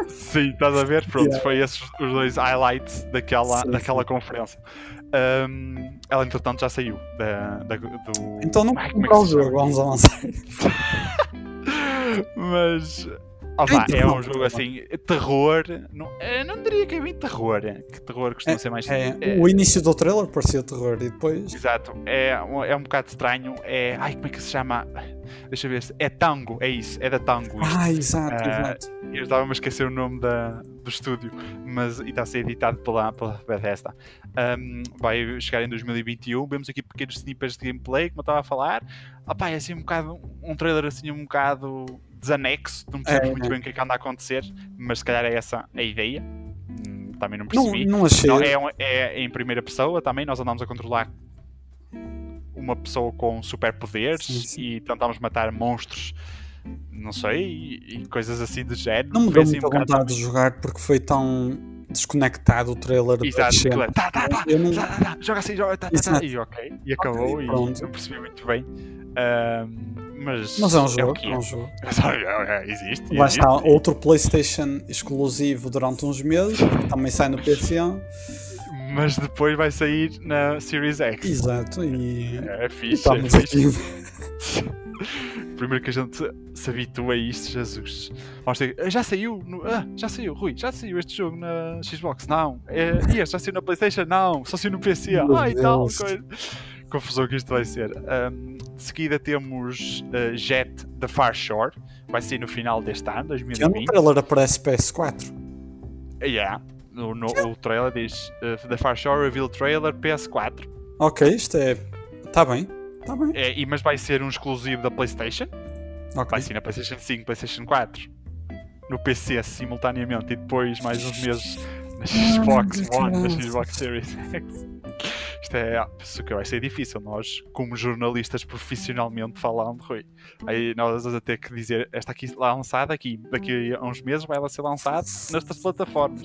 Sim, estás a ver? Pronto, *laughs* Yeah. foi esses os dois highlights daquela, Sim, daquela sim. conferência. Um, ela, entretanto, já saiu da, da- do. Então não é comprar que o jogo, vamos avançar. *laughs* Mas. é Então, um jogo assim, terror. Não, eu não diria que é bem terror. é, Que terror costuma ser mais. É, é- o início do trailer parecia terror e depois. Exato, é, um- é um bocado estranho. É. Ai, como é que se chama? Deixa eu ver se. É Tango, é isso, é da Tango. isto. Ah, exato, Ah, exato. Eu estava-me a esquecer o nome da, do estúdio, mas e está a ser editado pela, pela Bethesda. Um, vai chegar em 2021. Vemos aqui pequenos snippets de gameplay, como eu estava a falar. Opá, é assim um bocado, um trailer assim um bocado desanexo, não percebes É, muito é. bem o que é que anda a acontecer, mas se calhar é essa a ideia. Hum, também não percebi. não achei. Não, é, um- é em primeira pessoa também, nós andamos a controlar uma pessoa com superpoderes Sim, sim. e tentamos matar monstros, não sei, e, e coisas assim do género. Não me deu assim muita um bocado- vontade de jogar porque foi tão desconectado o trailer. da Exato, aquilo é, tá, tá, tá, não- tá, tá, tá, joga assim, joga, tá, tá, tá, e ok, e acabou, e pronto. não percebi muito bem. Mas, Mas é um o jogo, que é um jogo. *laughs* É, existe. Lá está, outro PlayStation exclusivo durante uns meses, também sai no PC. Mas depois vai sair na Series X. Exato, e É e fixe, é estamos fixe. aqui. *laughs* *laughs* Primeiro que a gente se habitua a isto, Jesus. Ter- "Ah, Já saiu, no- ah, já saiu, Rui, já saiu este jogo na Xbox? Não. É, e este já saiu na Playstation? Não. Só saiu no PC? Meu Ai, tal, Deus. coisa. Confusão que isto vai ser. Ahm, de seguida temos ah, Jet The Far Shore. Vai sair no final deste ano, Que é no 2020. trailer aparece PS4. Yeah. No, no, o trailer diz uh, The Far Shore Reveal Trailer PS4. Ok, isto é. Está bem, está bem. É, e, mas vai ser um exclusivo da PlayStation. Ok. Vai ser na PlayStation 5, PlayStation 4, no PC simultaneamente e depois mais uns meses na Xbox que One, na. Xbox Series X. Isto é, isso que vai ser difícil, nós, como jornalistas profissionalmente falando, Rui, aí nós vamos ter que dizer, esta aqui lá lançada aqui, daqui a uns meses vai ela ser lançada nestas plataformas.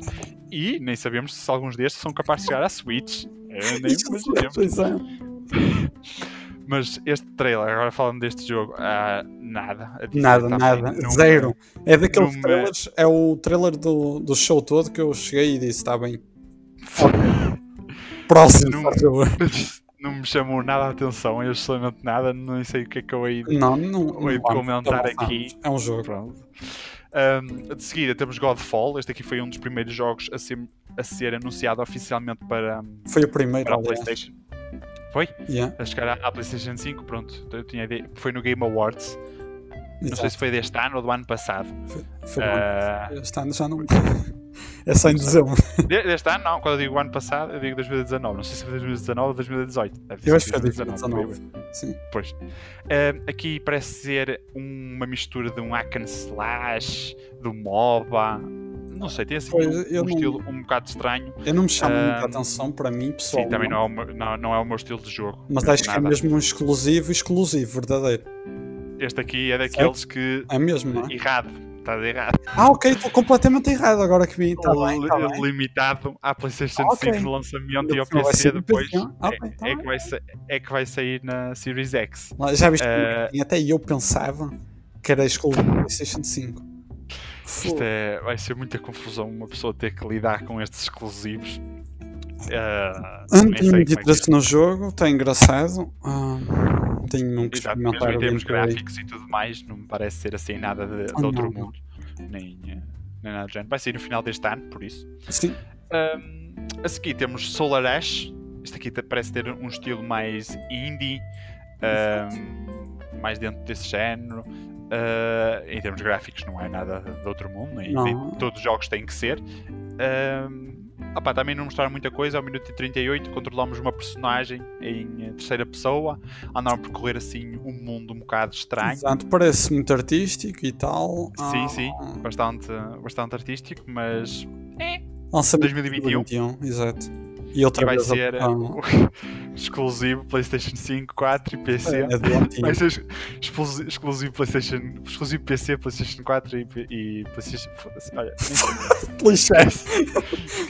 E nem sabemos se alguns destes são capazes de chegar à Switch. Eu nem *laughs* imaginemos. É. Mas este trailer, agora falando deste jogo, ah, nada. a dizer Nada, também. nada. Não- Zero. É daqueles não me- trailers. É o trailer do, do show todo que eu cheguei e disse: está bem. *laughs* Próximo, Não- por favor. *laughs* Não me chamou nada a atenção, absolutamente nada, não sei o que é que eu hei de Não, não. Não comentar aqui. É um jogo. Pronto. Um, de seguida temos Godfall, este aqui foi um dos primeiros jogos a ser, a ser anunciado oficialmente para, Foi o primeiro, para a. Playstation. Foi? Yeah, A chegar à à Playstation 5, pronto, eu tinha ideia. Foi no Game Awards, não sei exato. se foi deste ano ou do ano passado. Foi, foi. Ah, Este ano já não. *laughs* É só em dezembro. *laughs* de- deste ano não, quando eu digo ano passado, eu digo 2019, não sei se foi 2019 ou 2018. Deve ter Eu acho que foi 2019. Sim. Pois. Ah, aqui parece ser uma mistura de um hack and slash, do MOBA. Não sei, tem assim Pois, um, um não- estilo um bocado estranho. Eu não me chamo muita Ah, atenção para mim, pessoal. Sim, também não é, o meu, não, não é o meu estilo de jogo. Mas acho que é mesmo um exclusivo, exclusivo, verdadeiro. Este aqui é daqueles que. É mesmo, não é? Errado. Estás errado. Ah, ok, estou completamente errado agora que vi. Está bem, Li- bem. Limitado à PlayStation Ah, ok. 5 no lançamento e ao PC depois. Ah, é, tá é que vai é que vai sair na Series X. Já viste como até eu pensava que era exclusivo *laughs* PlayStation 5. Isto é, vai ser muita confusão uma pessoa ter que lidar com estes exclusivos. Sei tenho muito como é interesse no jogo, está engraçado. Ah, tenho que Exato, mesmo em termos gráficos e tudo mais, não me parece ser assim nada de, de Ah, outro não. mundo. Nem, eh, nem nada do género. Vai sair no final deste ano, por isso. Sim. Um, a seguir temos Solar Ash. Este aqui parece ter um estilo mais indie, mais dentro desse género. Uh, em termos gráficos, não é nada de outro mundo, nem, nem todos os jogos têm que ser. Um, Opa, também não mostraram muita coisa, ao minuto e 38 controlamos uma personagem em terceira pessoa, andar a percorrer assim um mundo um bocado estranho. Exato, parece muito artístico e tal. Sim, ah. sim, bastante, bastante artístico, mas é. Lançamento 2021. 2021, exato. E outra e vai ser uh, exclusivo PlayStation 5, 4 e PC. É, é vai ser exclusivo, exclusivo PlayStation, exclusivo PC, PlayStation 4 e, e PlayStation. Olha, *laughs* PlayStation.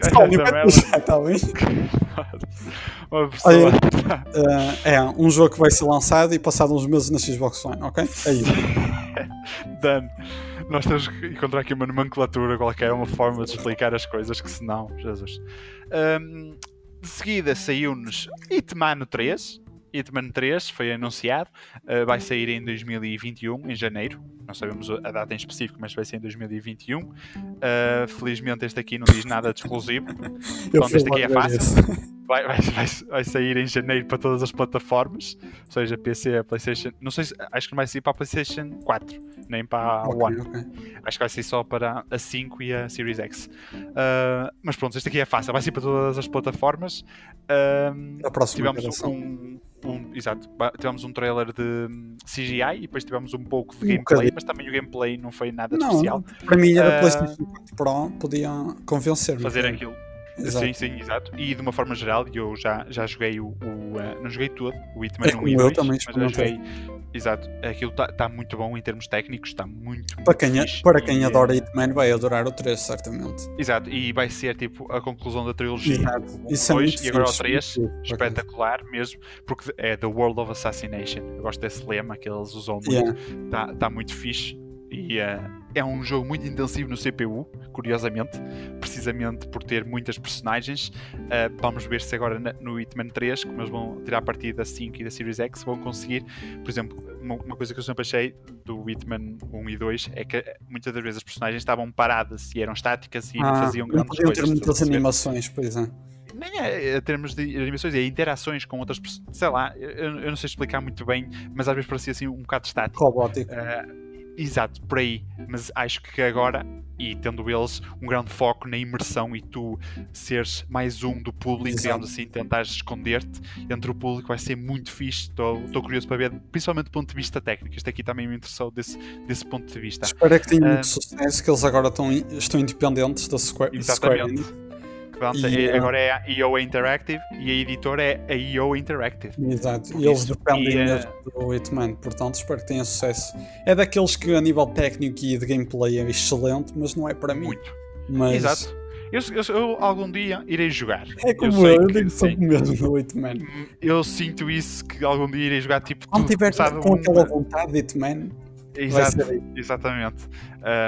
Está bem? *laughs* Uma pessoa. Olha, uh, é um jogo que vai ser lançado e passado uns meses na Xbox One, ok? É isso. *laughs* Done nós temos que encontrar aqui uma nomenclatura qualquer, uma forma de explicar as coisas, que senão, Jesus. Um, de seguida saiu-nos Hitman 3. Hitman 3 foi anunciado, uh, vai sair em 2021, em janeiro. Não sabemos a data em específico, mas vai ser em 2021. Uh, eh, felizmente este aqui não diz nada de exclusivo. *laughs* Portanto, este aqui é fácil. Vai, vai, vai, vai, sair em janeiro para todas as plataformas, ou seja, PC, PlayStation. Não sei se acho que não vai sair para a PlayStation 4, nem para a okay, One. Okay. Acho que vai sair só para a 5 e a Series X. Uh, mas pronto, este aqui é fácil, vai sair para todas as plataformas. Uh, a próxima tivemos um, um, exato, tivemos um trailer de CGI e depois tivemos um pouco de um gameplay, mas também o gameplay não foi nada não, especial. Para mim, era uh, PlayStation 4 Pro podia convencer-me. Fazer aquilo Exato. Sim, sim, exato. E de uma forma geral, eu já, já joguei o. o uh, não joguei todo, o Hitman é 1 e 2, também mas já joguei. Exato, aquilo está tá muito bom em termos técnicos, está muito, para quem, fixe, para quem e, adora Hitman, vai adorar o 3, certamente. Exato, e vai ser tipo a conclusão da trilogia. Exato. O 2 é e agora o 3, espetacular mesmo, porque é The World of Assassination. Eu gosto desse lema que eles usam muito, está yeah. tá muito fixe e uh, é um jogo muito intensivo no CPU, curiosamente, precisamente por ter muitas personagens. Uh, vamos ver se agora no Hitman 3, como eles vão tirar a partir da 5 e da Series X, vão conseguir, por exemplo, uma, coisa que eu sempre achei do Hitman 1 e 2 é que muitas das vezes as personagens estavam paradas e eram estáticas e ah, não faziam grandes não coisas. ter muitas animações, pois é nem é, a termos de animações, é interações com outras pessoas. Sei lá, eu, eu, não sei explicar muito bem, mas às vezes parecia assim um bocado estático. Robótico. Uh, Exato, por aí. Mas acho que agora, e tendo eles um grande foco na imersão e tu seres mais um do público, digamos assim, tentares esconder-te entre o público, vai ser muito fixe. Estou curioso para ver, principalmente do ponto de vista técnico. Este aqui também me interessou desse, desse ponto de vista. Espero que tenha uh, muito sucesso, que eles agora estão, estão independentes da Square, Exatamente. Square Pronto, e, agora é a EO Interactive e a editora é a EO Interactive. Exato, e eles dependem e, mesmo do Hitman, portanto espero que tenha sucesso. É daqueles que a nível técnico e de gameplay é excelente, mas não é para mim. Muito. Mas... Exato. Eu, eu, eu, algum dia irei jogar. É como eu, eu, eu tenho sempre medo do Hitman. Eu sinto isso que algum dia irei jogar tipo. Quando tiver com aquela vontade de Hitman. Exato, exatamente.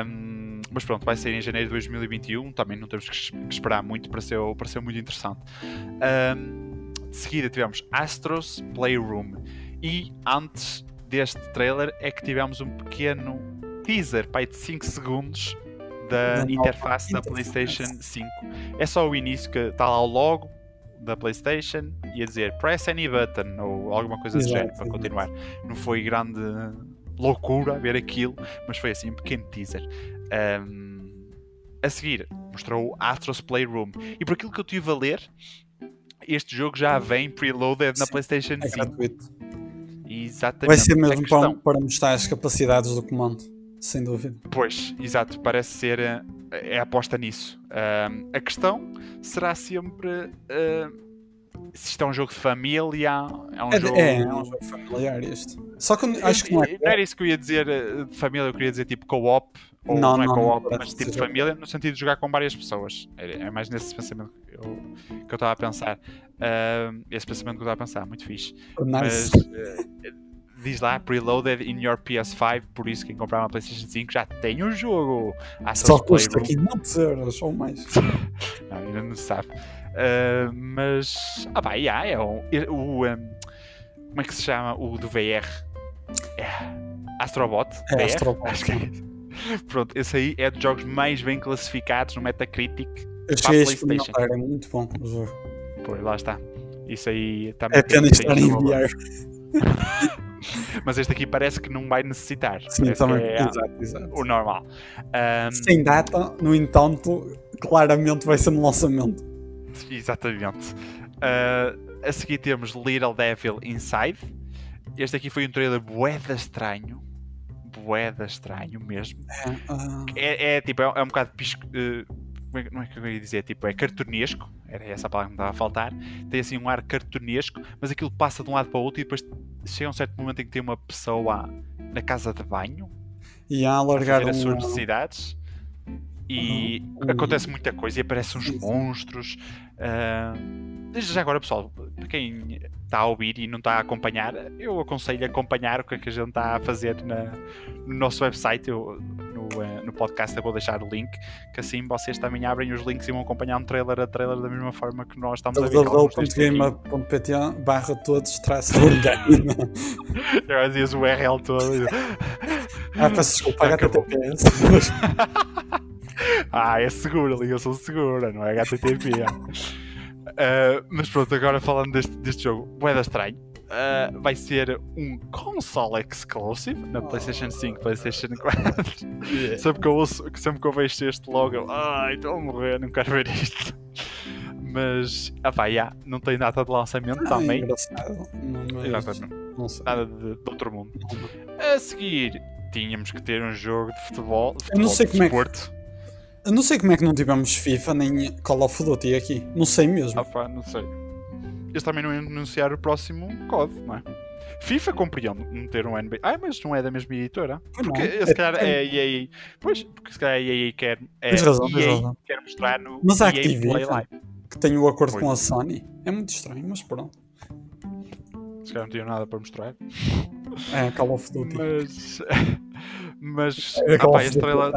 Um, mas pronto, vai sair em janeiro de 2021. Também não temos que esperar muito para ser, para ser muito interessante. Um, de seguida tivemos Astros Playroom. E antes deste trailer é que tivemos um pequeno teaser pai, de 5 segundos da interface da PlayStation 5. É só o início que está lá o logo da PlayStation e a dizer press any button ou alguma coisa do género para continuar. Não foi grande loucura ver aquilo, mas foi assim um pequeno teaser. Um, a seguir, mostrou Astros Playroom. E por aquilo que eu tive a ler, este jogo já vem preloaded na PlayStation é 5. Gratuito. Exatamente. Vai ser mesmo para, para mostrar as capacidades do comando, sem dúvida. Pois, exato, parece ser. Eh, é aposta nisso. A questão será sempre. Uh, se isto é um jogo de família, é um é, jogo. É, é um jogo familiar este. Só que acho que não é. Não era isso que eu ia dizer eh, de família, eu queria dizer tipo co-op, ou não, não é co-op, mas tipo de família, no sentido de jogar com várias pessoas. É, é mais nesse pensamento que eu estava a pensar. Uh, esse pensamento que eu estava a pensar, muito fixe. Nice. Mas uh, diz lá, preloaded in your PS5, por isso quem comprar uma PlayStation 5 já tem o jogo. Só custa 500 euros ou mais. *laughs* não, ainda não sabe. Uh, mas, ah pá, yeah, é o, o um, como é que se chama o do VR? É Astrobot? É VR? Astrobot. Acho que é Pronto, esse aí é dos jogos mais bem classificados no Metacritic Eu para a cheguei a PlayStation. experimentar, é muito bom o jogo. Pois, lá está. Isso aí está É pena estar em. VR. *laughs* Mas este aqui parece que não vai necessitar. Sim, também. é Exato, exato. o normal. Ahm, Sem data, no entanto, claramente vai ser no lançamento. Exatamente. Ah, a seguir temos Little Devil Inside. Este aqui foi um trailer boeda estranho. Boeda estranho mesmo. É, ah, É, é tipo, é, é um bocado pisco. que- não é que eu ia dizer? Tipo, é cartunesco. Era essa a palavra que me estava a faltar. Tem assim um ar cartunesco, mas aquilo passa de um lado para o outro e depois chega um certo momento em que tem uma pessoa na casa de banho e a largar fazer as suas necessidades e Uhum. acontece muita coisa e aparecem uns monstros. desde já agora, pessoal, para quem está a ouvir e não está a acompanhar, eu aconselho a acompanhar o que, é que a gente está a fazer na- no nosso website. Eu, no, eh, no podcast eu vou deixar o link, que assim vocês também abrem os links e vão acompanhar um trailer a trailer da mesma forma que nós estamos a ver. www.gamer.pt barra todos traço. *laughs* Eu dizias o URL todo. Ah, peço desculpa. HTTPS. *laughs* Ah, é seguro, ligação segura, não é HTTP. *laughs* Ah, mas pronto, agora falando deste, deste jogo, Boeda Estranho, ah, vai ser um console exclusive na PlayStation 5, PlayStation 4. Yeah. sempre, que eu ouço, sempre que eu vejo este logo, eu, ai, estou a morrer, não quero ver isto. Mas, ah pá, já, não tem data de lançamento Ah, também. engraçado. Não, mas Exatamente, não sei. nada de, de outro mundo. A seguir, tínhamos que ter um jogo de futebol, de Eu não futebol, sei de como é que- desporto. Eu não sei como é que não tivemos FIFA nem Call of Duty aqui. Não sei mesmo. Ah pá, não sei. Eles também não iam anunciar o próximo COD, não é? FIFA compreendo meter um NBA. Ah, mas não é da mesma editora. Não. Porque se calhar é a EA. Pois, porque se calhar a EA quer. É, Tens razão, EA razão. quer mostrar no Mas a EA Activision-. Que tem o acordo Pois. com a Sony. É muito estranho, mas pronto. Se calhar não tinham nada para mostrar. É Call of Duty. Mas. *laughs* Mas. É Ah pá,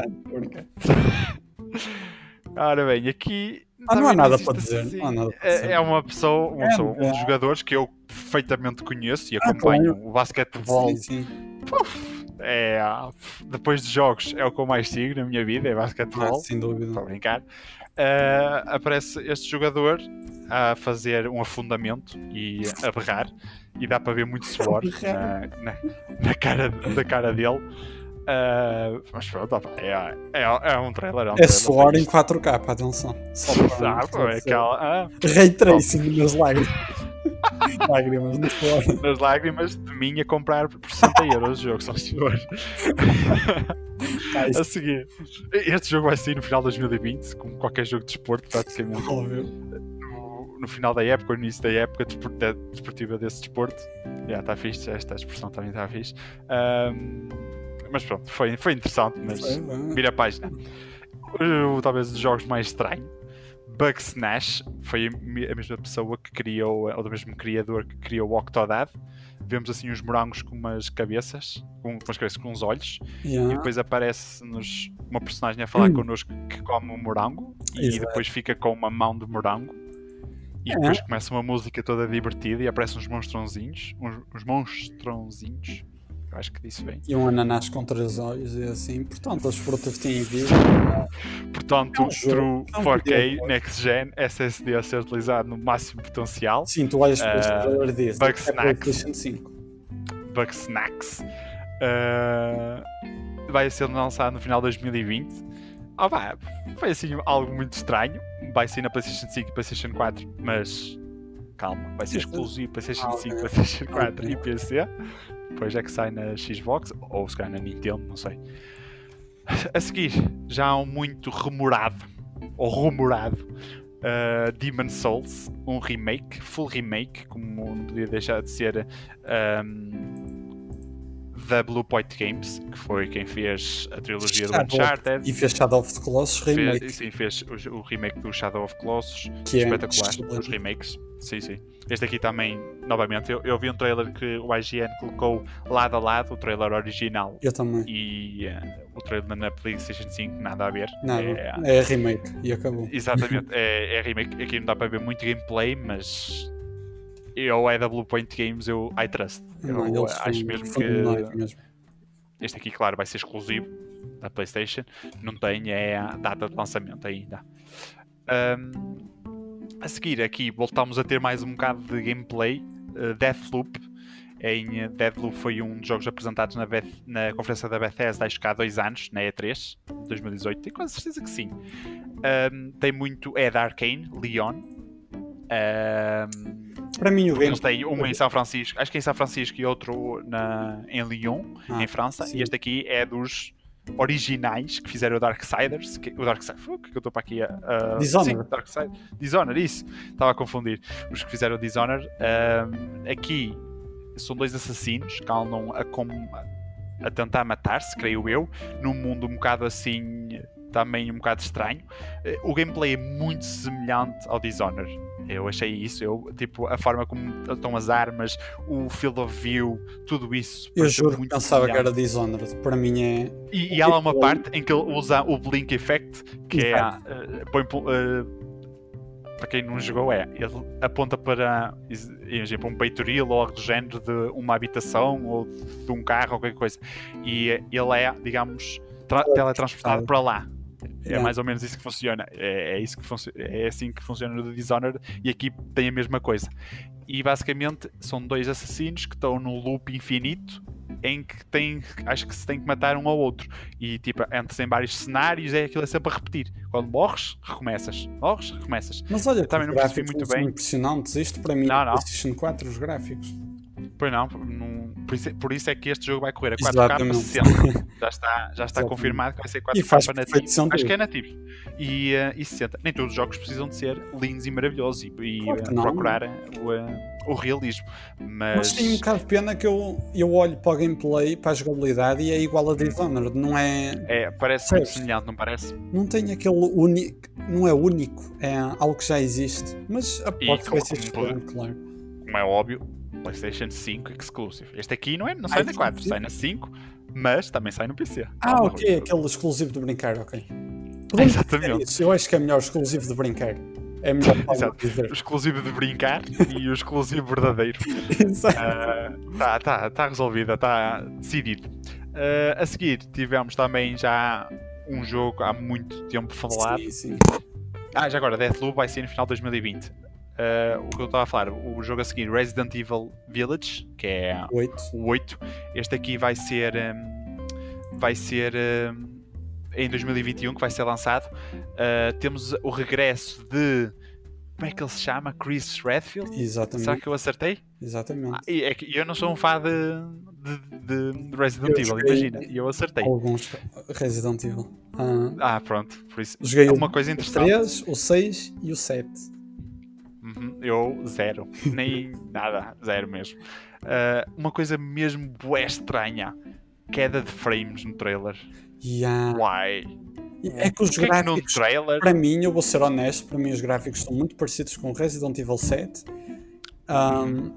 tô brincando. *laughs* Ora bem, aqui. Ah, não há nada para dizer, não há nada para É, dizer. é uma pessoa, uma É, pessoa, um é. dos jogadores que eu perfeitamente conheço e Ah, acompanho claro. o basquetebol Sim, sim. É, depois de jogos é o que eu mais sigo na minha vida, é Ah, basquetebol. sem dúvida. Estou a brincar. Ah, aparece este jogador a fazer um afundamento e a berrar, e dá para ver muito suor *laughs* na, na, na cara, da cara dele. Ah, mas pronto, é, é, é um trailer. É, um É trailer suor em fixe. 4K, pá, atenção. Só pô, é aquela, ah, Ray tracing nas lágrimas. *laughs* lágrimas no suor. nas lágrimas de mim a comprar por 60 euros o jogo, só se for. Tá, A seguir, este jogo vai sair no final de 2020, como qualquer jogo de desporto, praticamente. óbvio. No, no final da época, no início da época desportiva desse desporto. Já está fixe, esta expressão também está fixe. Ahm, mas pronto, foi, foi interessante, mas vira a página. O, talvez dos jogos mais estranho. Bugsnash foi a me- a mesma pessoa que criou, ou do mesmo criador que criou o Octodad. Vemos assim uns morangos com umas cabeças, com umas cabeças com uns olhos, e Yeah. depois aparece-nos uma personagem a falar Hum. connosco que come um morango e Exato. depois fica com uma mão de morango. E É. depois começa uma música toda divertida e aparecem uns monstronzinhos, uns, uns monstronzinhos. Eu acho que disse bem. E um ananás com três olhos e assim. Portanto, as frutas têm vida. Portanto, É um jogo, True é um 4K, videojogo. Next Gen, SSD a ser utilizado no máximo potencial. Sim, tu olhas para este Ah, trailer desse. Bug é Snacks. PlayStation 5. Bugsnax. Uh, vai ser lançado no final de 2020. Ah, pá, foi assim algo muito estranho. Vai ser na PlayStation 5 e PlayStation 4, mas calma, vai ser exclusivo PlayStation Ah, 5, ok. PlayStation 4 Ok. e PC. Depois é que sai na Xbox ou se calhar na Nintendo, não sei. A seguir, já há um muito rumorado ou rumorado uh, Demon Souls, um remake, full remake, como não podia deixar de ser da Blue Point Games, que foi quem fez a trilogia do. Uncharted. E fez Shadow of the Colossus remake. Fez, sim, fez o, o remake do Shadow of Colossus, que é espetacular, excelente. os remakes. Sim, sim. Este aqui também, novamente, eu, eu vi um trailer que o IGN colocou lado a lado, o trailer original Eu também. e eh, o trailer na PlayStation 5, nada a ver. Não, É- é remake e acabou. Exatamente, *laughs* é, é remake. Aqui não dá para ver muito gameplay, mas eu Blue Point Games, eu I trust. Eu Não, eles acho mesmo que mesmo. este aqui, claro, vai ser exclusivo. da PlayStation. Não tem é a data de lançamento ainda. Um, a seguir, aqui voltamos a ter mais um bocado de gameplay. Uh, Deathloop. Em uh, Deathloop foi um dos jogos apresentados na, Beth, na conferência da Bethesda acho que há dois anos, na E3 2018. Tenho quase certeza que sim. Um, tem muito. É da Arkane, Leon. Um, para mim, o game. Eles têm um em São Francisco, acho que em São Francisco e outro na, em Lyon, ah, em França. Sim. E este aqui é dos originais que fizeram o Darksiders. Que, o Darksiders, que eu estou para aqui a. Uh, Dishonored. Sim, Darksiders. Dishonored, isso. Estava a confundir. Os que fizeram o Dishonored. Um, aqui são dois assassinos que andam a, a, a tentar matar-se, creio eu, num mundo um bocado assim também um bocado estranho. Eh, o gameplay é muito semelhante ao Dishonored. Eu achei isso, eu, tipo, a forma como estão as armas, o field of view, tudo isso. Eu juro que pensava que era Dishonored. Para mim é. E, e há lá uma parte em que ele usa o Blink Effect, que Exato. é. Uh, põe, uh, para quem não jogou, é ele aponta para, exemplo, um peitoril ou algo do género de uma habitação ou de um carro ou qualquer coisa. E ele é, digamos, teletransportado para lá. É mais ou menos isso que funciona. É, é isso que é assim que funciona no Dishonored e aqui tem a mesma coisa. E basicamente são dois assassinos que estão num loop infinito em que tem, acho que se tem que matar um ao outro. E tipo, antes em vários cenários é aquilo é sempre a repetir. Quando morres, recomeças. Morres, recomeças. Mas olha, também não percebi muito bem. impressionantes. Isto para mim não, não. PlayStation 4, os gráficos. Pois não, não por, isso, por, isso, é que este jogo vai correr a 4K 60. *laughs* Já está, já está confirmado que vai ser 4K nativo. Acho que é nativo. E, uh, e 60. Nem todos os jogos precisam de ser lindos e maravilhosos e, e claro uh, procurar o, uh, o realismo. Mas... Mas tem um bocado de pena que eu, eu olho para o gameplay, para a jogabilidade e é igual a Dishonored, não é. É, parece muito semelhante, não parece? Não tem aquele único. Não é único, é algo que já existe. Mas vai ser claro. Como é óbvio, PlayStation 5 exclusive. Este aqui não, é, não sai na 4, sai na 5, mas também sai no PC. Ah, ok, aquele exclusivo de brincar, ok. Exatamente. Eu acho que é melhor exclusivo de brincar. É melhor. *laughs* O exclusivo de brincar e o exclusivo verdadeiro. *laughs* Exato. Uh, tá, tá, tá resolvido, está decidido. Uh, a seguir, tivemos também já um jogo há muito tempo falado. Sim, sim. Ah, já agora, Deathloop vai ser no final de 2020. Uh, o que eu estava a falar, o jogo a seguir, Resident Evil Village, que é 8. o 8. Este aqui vai ser. Um, vai ser. Um, em 2021, que vai ser lançado. Uh, temos o regresso de. Como é que ele se chama? Chris Redfield? Exatamente. Será que eu acertei? Exatamente. Ah, é que eu não sou um fã de, de, de Resident eu Evil, imagina. E eu acertei. Alguns Resident Evil. Ah, ah pronto. Por isso, joguei é uma coisa interessante. O 3, o 6 e o 7. Eu, zero. Nem nada, zero mesmo. Uh, uma coisa mesmo bué estranha: queda de frames no trailer. Yeah. Why? É que os gráficos, é que para mim, eu vou ser honesto, para mim os gráficos são muito parecidos com Resident Evil 7. Um,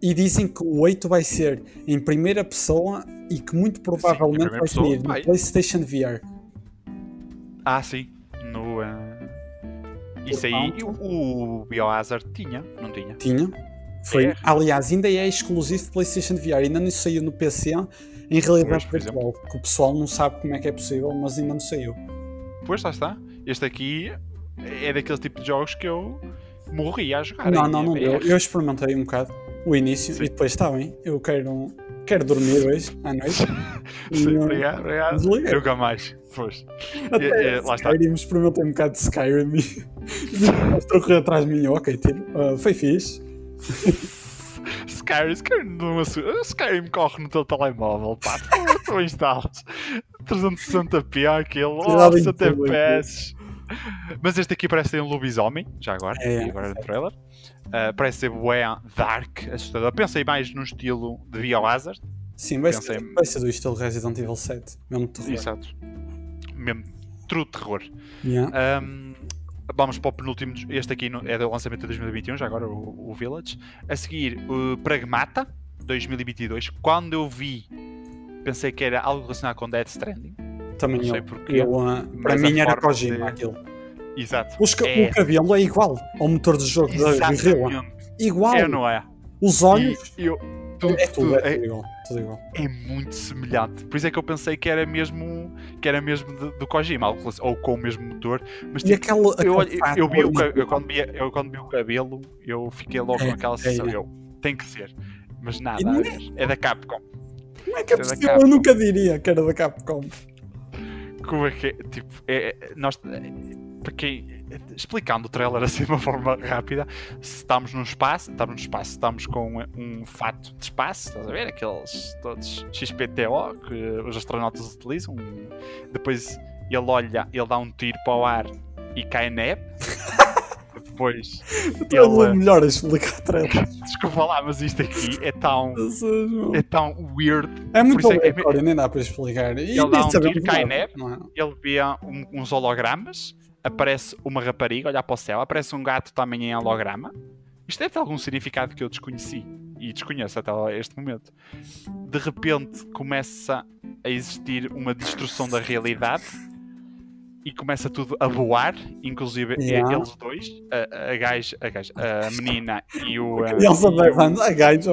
e dizem que o 8 vai ser em primeira pessoa e que muito provavelmente sim, vai ser no PlayStation VR. Ah, sim. Isso aí o, Biohazard tinha, não tinha? Tinha. Foi, é. Aliás, ainda é exclusivo de PlayStation VR, ainda não saiu no PC em realidade virtual, que o pessoal não sabe como é que é possível, mas ainda não saiu. Pois lá está. Este aqui é daquele tipo de jogos que eu morri a jogar. Não, não, não deu. Eu experimentei um bocado o início Sim. e depois está bem. Eu quero, quero dormir hoje à noite. *laughs* Sim, obrigado, obrigado. Nunca mais. Pois. Até é, é, lá está. Skyrim experimentei um bocado de Skyrim e *laughs* estou a correr atrás de mim. Ok, tiro. Uh, foi fixe. *laughs* Skyrim, Skyrim, não Skyrim corre no teu telemóvel, pá. Tu instalas 360p aquilo, oh, 60 FPS. Mas este aqui parece ser um lobisomem, já agora, é, agora no trailer. Uh, parece ser bué dark, assustador. Pensei mais num estilo de Biohazard. Sim, vai, ser, vai ser do estilo Resident Evil 7, mesmo terror. Exato. Mesmo true terror. Yeah. Um, vamos para o penúltimo. Este aqui é do lançamento de 2021, já agora o, o Village. A seguir, o Pragmata 2022. Quando eu vi, pensei que era algo relacionado com Dead Stranding. Também não sei eu. Porque, eu, uh, para mim era Kojima de... aquilo. Exato. Os, é... O cabelo é igual ao motor do jogo da Guerrilla. Igual. É, não é? Os olhos. E eu, tudo, é tudo, é é, tudo igual. Tudo igual. é muito semelhante. Por isso é que eu pensei que era mesmo que era mesmo do, do Kojima, ou com o mesmo motor. Mas E tipo, aquele. eu, eu, vi o, ca- ali- eu, quando vi, eu quando vi o cabelo, eu fiquei logo É, com aquela sensação. é. Eu, tem que ser. Mas nada, é- é da Capcom. Como é que é é possível? Eu nunca diria que era da Capcom. Como é que é? Tipo, é, é- nós, é, para quem, explicando o trailer assim de uma forma rápida, se estamos num espaço, estamos no espaço, estamos com um fato de espaço, estás a ver? Aqueles todos XPTO que os astronautas utilizam. Depois ele olha, ele dá um tiro para o ar e cai neve. *laughs* Depois, Ele é ele. melhor a explicar trailer. *laughs* Desculpa lá, mas isto aqui é tão. É tão weird. É muito isso é é aleatório, nem dá para explicar. E Ele dá um tiro, cai nada, neve. é? ele vê um- uns hologramas, aparece uma rapariga, olhar para o céu, aparece um gato também em holograma. Isto deve ter algum significado que eu desconheci e desconheço até este momento. De repente começa a existir uma destruição da realidade e começa tudo a voar, inclusive e- Yeah. eles dois, a, a, gaja, a, gaja, a menina e o. eh, E o- a gajo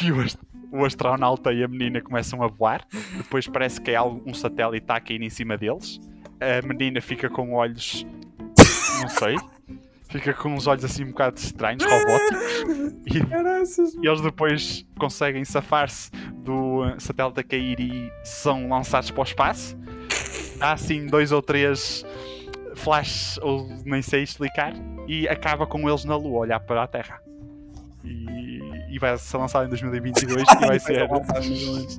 *laughs* e o, ast- o astronauta e a menina começam a voar. Depois parece que é um satélite está a cair em cima deles. A menina fica com olhos. Não sei. Fica com uns olhos assim um bocado estranhos, robóticos. E, e eles depois conseguem safar-se do eh, satélite a cair e são lançados para o espaço. Há assim dois ou três flashes, ou nem sei explicar, e acaba com eles na Lua, olhar para a Terra. E, e vai ser lançado em 2022 e *laughs* vai ser. E coisas-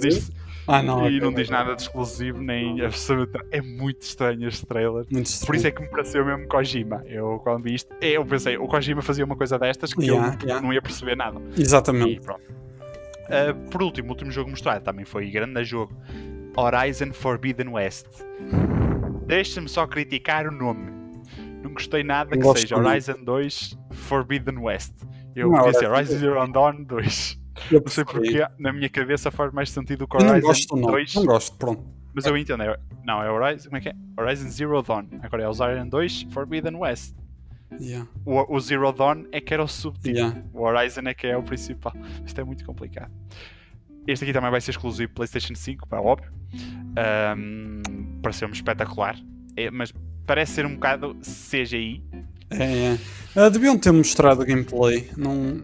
*laughs* diz, Ah, *laughs* não. e ok, não diz nada de exclusivo, nem absolutamente. É muito estranho este trailer. Muito Por estranho. isso é que me pareceu mesmo Kojima. Eu, quando vi isto, eu pensei, o Kojima fazia uma coisa destas que Yeah, eu não, yeah. não ia perceber nada. Exatamente. Ah, por último, o último jogo mostrado também foi grande jogo. Horizon Forbidden West. Deixa-me só criticar o nome. Não gostei nada Não que seja. Horizon 2 Forbidden West. Eu Não, podia ser Horizon Horizon Zero Dawn 2. Eu Não sei porque na minha cabeça faz mais sentido que Eu não Horizon gosto, não. 2. Não gosto, pronto. Mas eu entendo, é, não, é Horizon, como é que é? Horizon Zero Dawn. Agora é Horizon 2 Forbidden West. Yeah. O, o Zero Dawn é que era o subtítulo. Yeah. O Horizon é que é o principal. Isto é muito complicado. Este aqui também vai ser exclusivo PlayStation 5, é óbvio. Ahm, Pareceu-me espetacular. É, mas parece ser um bocado CGI. É, é. Ah, deviam ter mostrado gameplay. Não,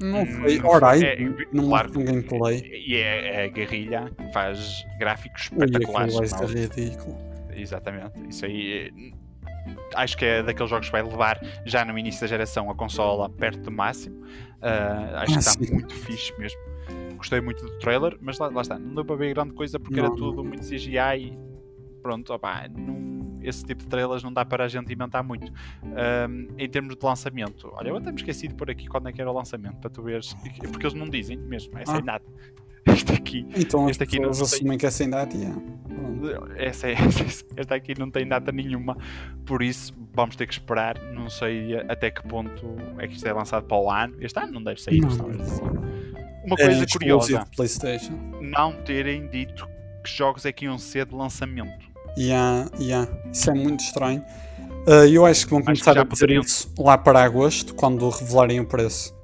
não foi. Hum, Horizon. é, não claro mostrou gameplay. E é, é a guerrilha que faz gráficos espetaculares. ser ridículo. Exatamente. Isso aí eh, acho que é daqueles jogos que vai levar já no início da geração a consola perto do máximo. Ah, acho Ah, que está sim. muito fixe mesmo. Gostei muito do trailer, mas lá, lá está, não deu para ver grande coisa porque era Não, tudo não. muito CGI e pronto, opá, não- esse tipo de trailers não dá para a gente inventar muito. Ahm, em termos de lançamento, olha, eu até me esqueci de pôr aqui quando é que era o lançamento, para tu veres, porque eles não dizem mesmo, é sem Ah. data. *laughs* Este aqui Então Este aqui não assumem que é sem data. Yeah. Pronto. essa, é- *laughs* esta aqui não tem data nenhuma, por isso vamos ter que esperar. Não sei até que ponto é que isto é lançado para o ano. Este ano não deve sair, Não. talvez assim. Uma É coisa curiosa, não terem dito que jogos é que iam ser de lançamento. Yeah, yeah. Isso é muito estranho. Ah, eu acho que vão que começar já a poderiam. isso lá para agosto, quando revelarem o preço.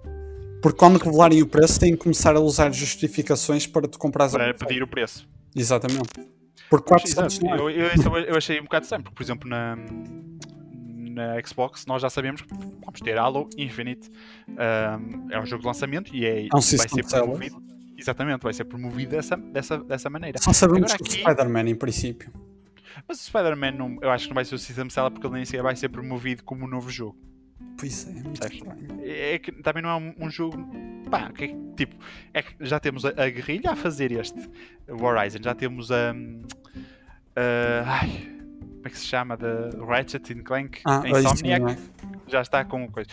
Porque quando revelarem o preço, têm que começar a usar justificações para tu comprares a Para pedir o preço. Exatamente. Por Pois, 400 exato. não é? eu, eu, eu achei um bocado estranho, porque, por exemplo, na, na Xbox nós já sabemos que vamos ter Halo Infinite. Ahm, é um jogo de lançamento e é, um vai ser promovido. Exatamente, vai ser promovido dessa, dessa, dessa maneira. Só sabemos Agora que aqui- o Spider-Man, em princípio. Mas o Spider-Man não- eu acho que não vai ser o System Seller porque ele nem sequer vai ser promovido como um novo jogo. Pois é, é muito estranho. É que também não é um, um jogo. Pá, que, é que- tipo, é que já temos a, a guerrilha a fazer este. O Horizon, já temos a. a- ai, como é que se chama? Da Ratchet and Clank. Ah, Insomniac é? já está com coisa.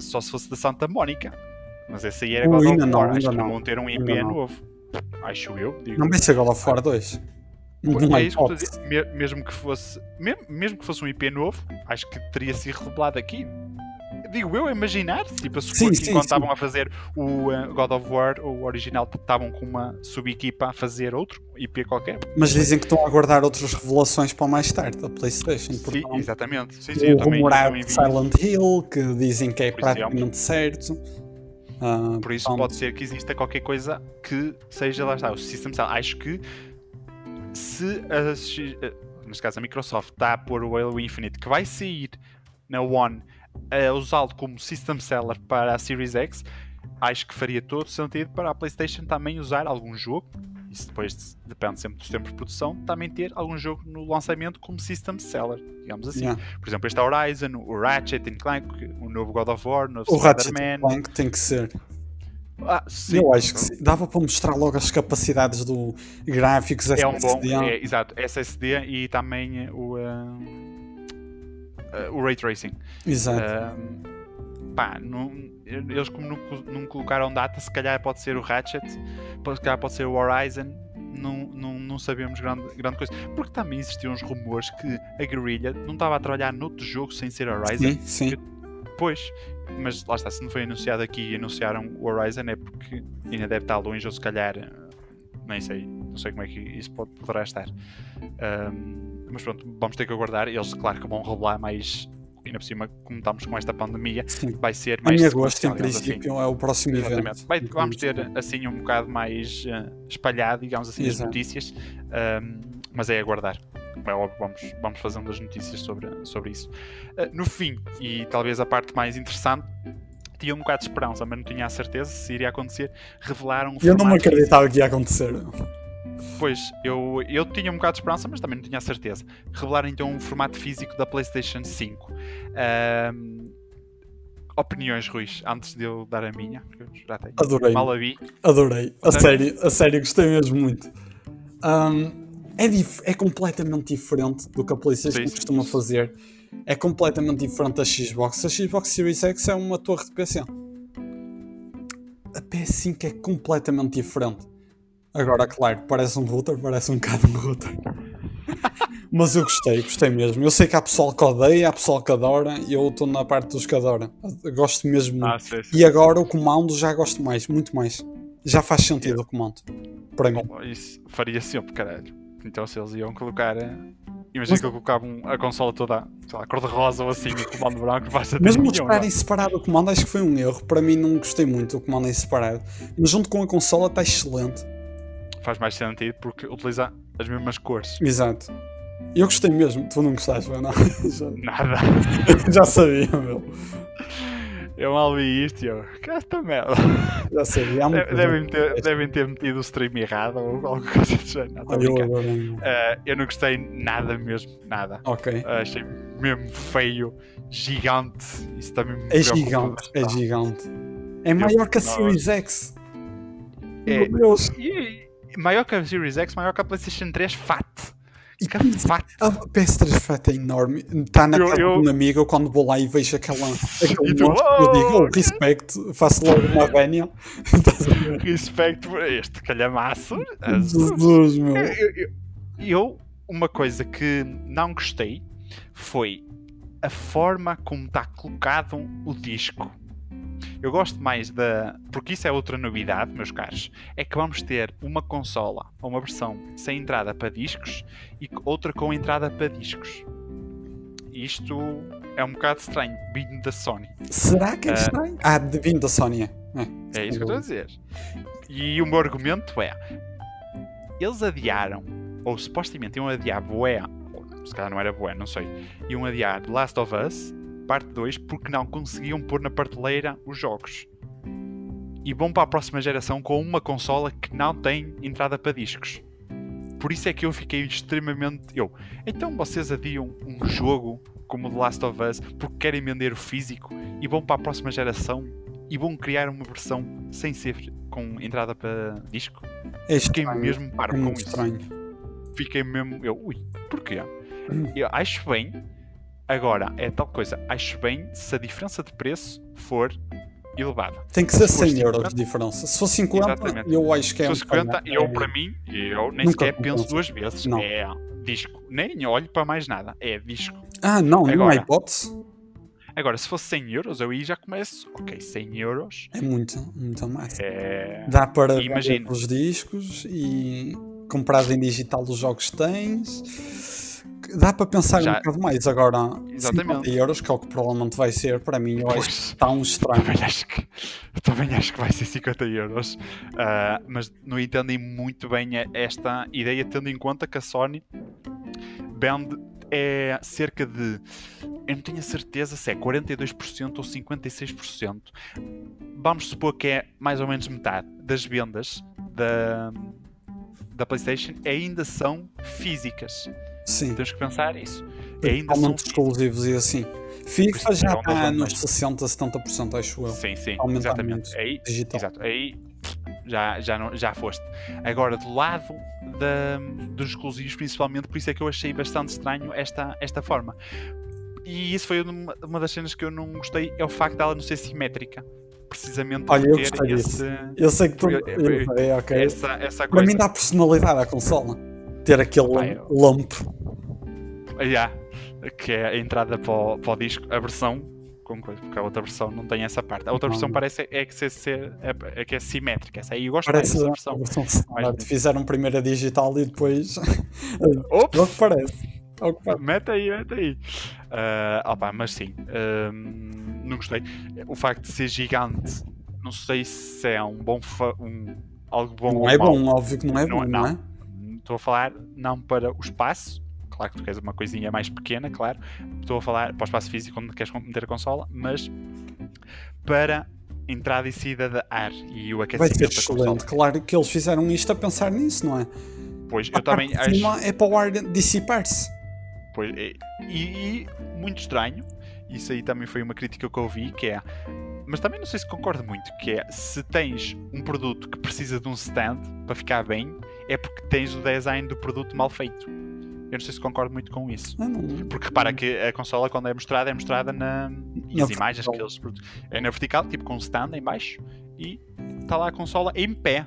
Só se fosse da Santa Mónica. Mas esse aí era Uh, God of War. acho que não vão ter um IP novo. Acho eu. Digo. Não vai ser God of War 2. É isso que estou a dizer. Me- Mesmo que fosse. Mesmo, que fosse um IP novo, acho que teria sido revelado aqui. digo eu, a imaginar, tipo, se Sim, sim, sim. estavam a fazer o uh, God of War, o original, estavam com uma sub-equipa a fazer outro, IP qualquer. Mas dizem que estão a aguardar outras revelações para mais tarde da PlayStation. Sim, exatamente. Sim, sim, o também, vi. Silent Hill, que dizem que é praticamente certo. Ah, Por isso pode ser que exista qualquer coisa que seja, lá está, o System Cell. Acho que se a, eh, neste caso a Microsoft está a pôr o Halo Infinite que vai sair na One a usá-lo como System Seller para a Series X, acho que faria todo sentido para a PlayStation também usar algum jogo. Isso depois depende sempre dos tempos de produção. Também ter algum jogo no lançamento como System Seller, digamos assim. yeah. Por exemplo, este Horizon, o Ratchet Clank, o novo God of War, o novo O Ratchet Spider-Man. Clank tem que ser. Ah, sim. Eu acho que sim. Dava para mostrar logo as capacidades do gráficos, É um bom, SSD. é, exato, SSD e também o, ah, o Ray Tracing. Exato. Ah, pá, não- eles como não, não colocaram data, se calhar pode ser o Ratchet, se calhar pode ser o Horizon, não, não, não sabemos grande, grande coisa. Porque também existiam uns rumores que a Guerrilla não estava a trabalhar noutro jogo sem ser Horizon. sim, sim. Pois, mas lá está, se não foi anunciado aqui e anunciaram o Horizon é porque ainda deve estar longe, ou se calhar, eh, nem sei, não sei como é que isso pode, poderá estar. Ahm, mas pronto, vamos ter que aguardar. Eles, claro que vão revelar mais, ainda por cima, como estamos com esta pandemia, sim. vai ser mais. Em agosto, em assim. princípio, é o próximo Exatamente. evento. Vai- vamos ter assim um bocado mais eh, espalhado, digamos assim, as Exato. notícias, ahm, mas é aguardar. É óbvio, vamos, vamos fazendo as notícias sobre, sobre isso. Ah, no fim, e talvez a parte mais interessante, tinha um bocado de esperança, mas não tinha a certeza se iria acontecer. Revelaram o Eu não me acreditava que ia acontecer. Pois, eu, eu tinha um bocado de esperança, mas também não tinha a certeza. Revelaram então o formato físico da PlayStation 5. Ahm, opiniões, Ruiz, antes de eu dar a minha, já tenho. Adorei. Mal a vi. Adorei. A Sério? sério, a sério, gostei mesmo muito. Ahm, é, é completamente diferente do que a PlayStation Sim, sim. costuma fazer. É completamente diferente da Xbox. A Xbox Series X é uma torre de PC. A PS5 é completamente diferente. Agora, claro, parece um router, parece um bocado um router. *laughs* Mas eu gostei, gostei mesmo. Eu sei que há pessoal que odeia, há pessoal que adora, e eu estou na parte dos que adora. Eu Gosto mesmo. Ah, sei, sei. E agora o comando já gosto mais, muito mais. Já faz sentido o comando. Para mim. Isso faria sempre, caralho. Então se eles iam colocar. eh, Imagina que eu colocava um- a consola toda, sei lá, cor-de-rosa ou assim, o comando branco, basta ter Mesmo nenhum, disparar não em é? separado o comando, acho que foi um erro. Para mim, não gostei muito do comando em separado. Mas junto com a consola está excelente. Faz mais sentido porque utiliza as mesmas cores. Exato. Eu gostei mesmo. Tu não gostaste, não? *laughs* Já, Nada. *laughs* já sabia, meu. Eu mal vi isto e eu. Que é esta merda. *laughs* Já. Há muita De- Devem ter, devem ter metido o stream errado ou alguma *laughs* coisa do género. Eu. Eh, eu não gostei nada mesmo. Nada. Ok. Achei mesmo feio, gigante. Isso também me É gigante, é gigante. É maior que a. Series X. É. Meu Deus. E maior que a Series X, maior que a PlayStation 3 Fat. E Que. A PS3 Fat é enorme. Está na Eu- casa eu- de um amigo. Eu quando vou lá e vejo aquela, *laughs* aquele E tu, monstro, eu digo, "Oh, oh, respect, faço logo uma vénia. *laughs* Respeito por este calhamaço. Jesus, meu. Eu, eu- eu- uma coisa que não gostei foi a forma como está colocado o disco. Eu gosto mais da. Porque isso é outra novidade, meus caros. É que vamos ter uma consola uma versão sem entrada para discos e outra com entrada para discos. Isto é um bocado estranho, vindo da Sony. Será que é Ah. estranho? Ah, vindo da Sony. É, É isso que eu estou a dizer. E o meu argumento é: eles adiaram, ou supostamente iam adiar Boé, se calhar não era Boé, não sei, iam adiar Last of Us, parte 2, porque não conseguiam pôr na prateleira os jogos. E vão para a próxima geração com uma consola que não tem entrada para discos. Por isso é que eu fiquei extremamente. Eu, então vocês adiam um jogo como The Last of Us porque querem vender o físico e vão para a próxima geração e vão criar uma versão sem ser com entrada para disco. É Fiquei estranho. mesmo É parvo com muito isso. estranho. Fiquei mesmo. Eu, ui, porquê? Hum. Eu acho bem. Agora, é tal coisa. Acho bem se a diferença de preço for elevada. Tem que ser Se for 100 euros 50, de diferença. Se for 50, Exatamente. eu acho que é Se um for 50, bocado- eu para mim, eu nem Nunca sequer penso duas vezes. Não. É disco. Nem olho para mais nada. É disco. Ah, não, não há Agora. hipótese. Agora, se fosse 100 euros, eu aí já começo. Ok, 100 euros. É muito, muito mais. É... Dá para vender os discos e comprar em digital os jogos que tens. Dá para pensar Já- um bocado mais. Agora, 50 Exatamente. euros, que é o que provavelmente vai ser, para mim, eu acho que Pois. está um estranho. Também acho que, também acho que vai ser 50 euros. Ah, mas não entendem muito bem a- esta ideia, tendo em conta que a Sony vende é cerca de. Eu não tenho a certeza se é 42% ou 56%. Vamos supor que é mais ou menos metade das vendas da, da PlayStation ainda são físicas. Sim, Temos que pensar isso. Ainda são exclusivos e assim. FIFA já é está nos vantagens. 60, 70%, acho eu. Sim, sim, exatamente. Aí, Digital. exato, aí já, já, não, já foste. Agora, do lado da, dos exclusivos, principalmente, por isso é que eu achei bastante estranho esta, esta forma. E isso foi uma, uma das cenas que eu não gostei, é o facto dela não ser simétrica. Precisamente Olha, eu gostei esse, disso. Eu sei que tu. Eu- eu- eu sei, ok. essa, essa Para coisa. mim dá personalidade à consola. Ter aquele eu- lump. Yeah, que é a entrada para o, para o disco, a versão com coisa, porque a outra versão não tem essa parte. A outra Não. versão parece é que, ser, ser, é, é que é simétrica. Essa aí eu gosto Parece mais dessa versão. versão standard. Fizeram primeiro a digital e depois. *laughs* é Ops! parece. É que parece. Mete aí, mete aí. Ah, opá, mas sim, ahm, não gostei. O facto de ser gigante, não sei se é um bom. Um, algo bom Não é mau. bom, óbvio que não é Não bom, é- não é? Estou a falar não para o espaço, claro que tu queres uma coisinha mais pequena, claro. Estou a falar para o espaço físico onde queres meter a consola, mas para entrada e saída de ar e o Vai aquecimento ser da consola. excelente. Claro que eles fizeram isto a pensar nisso, não é? Pois A eu também acho. é para o ar dissipar-se. Pois, e, e- e muito estranho, isso aí também foi uma crítica que eu ouvi, que é, mas também não sei se concordo muito, que é se tens um produto que precisa de um stand para ficar bem, é porque tens o design do produto mal feito. Eu não sei se concordo muito com isso. Não- Porque repara que a consola quando é mostrada, é mostrada na, e Na as imagens que eles produzem. É na vertical, tipo com um stand em baixo, e está lá a consola em pé.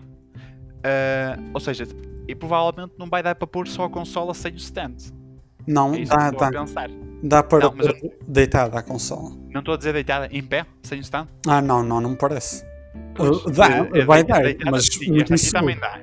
Ah, ou seja, e provavelmente não vai dar para pôr só a consola sem o stand. Não, É dá, dá, dá para Não, eu- deitada a consola. Não estou a dizer deitada em pé, sem o stand. Ah, não, não, não me parece. Pois, Uh, dá, é- é vai deita- dar, mas sim, muito inseguro. também dá.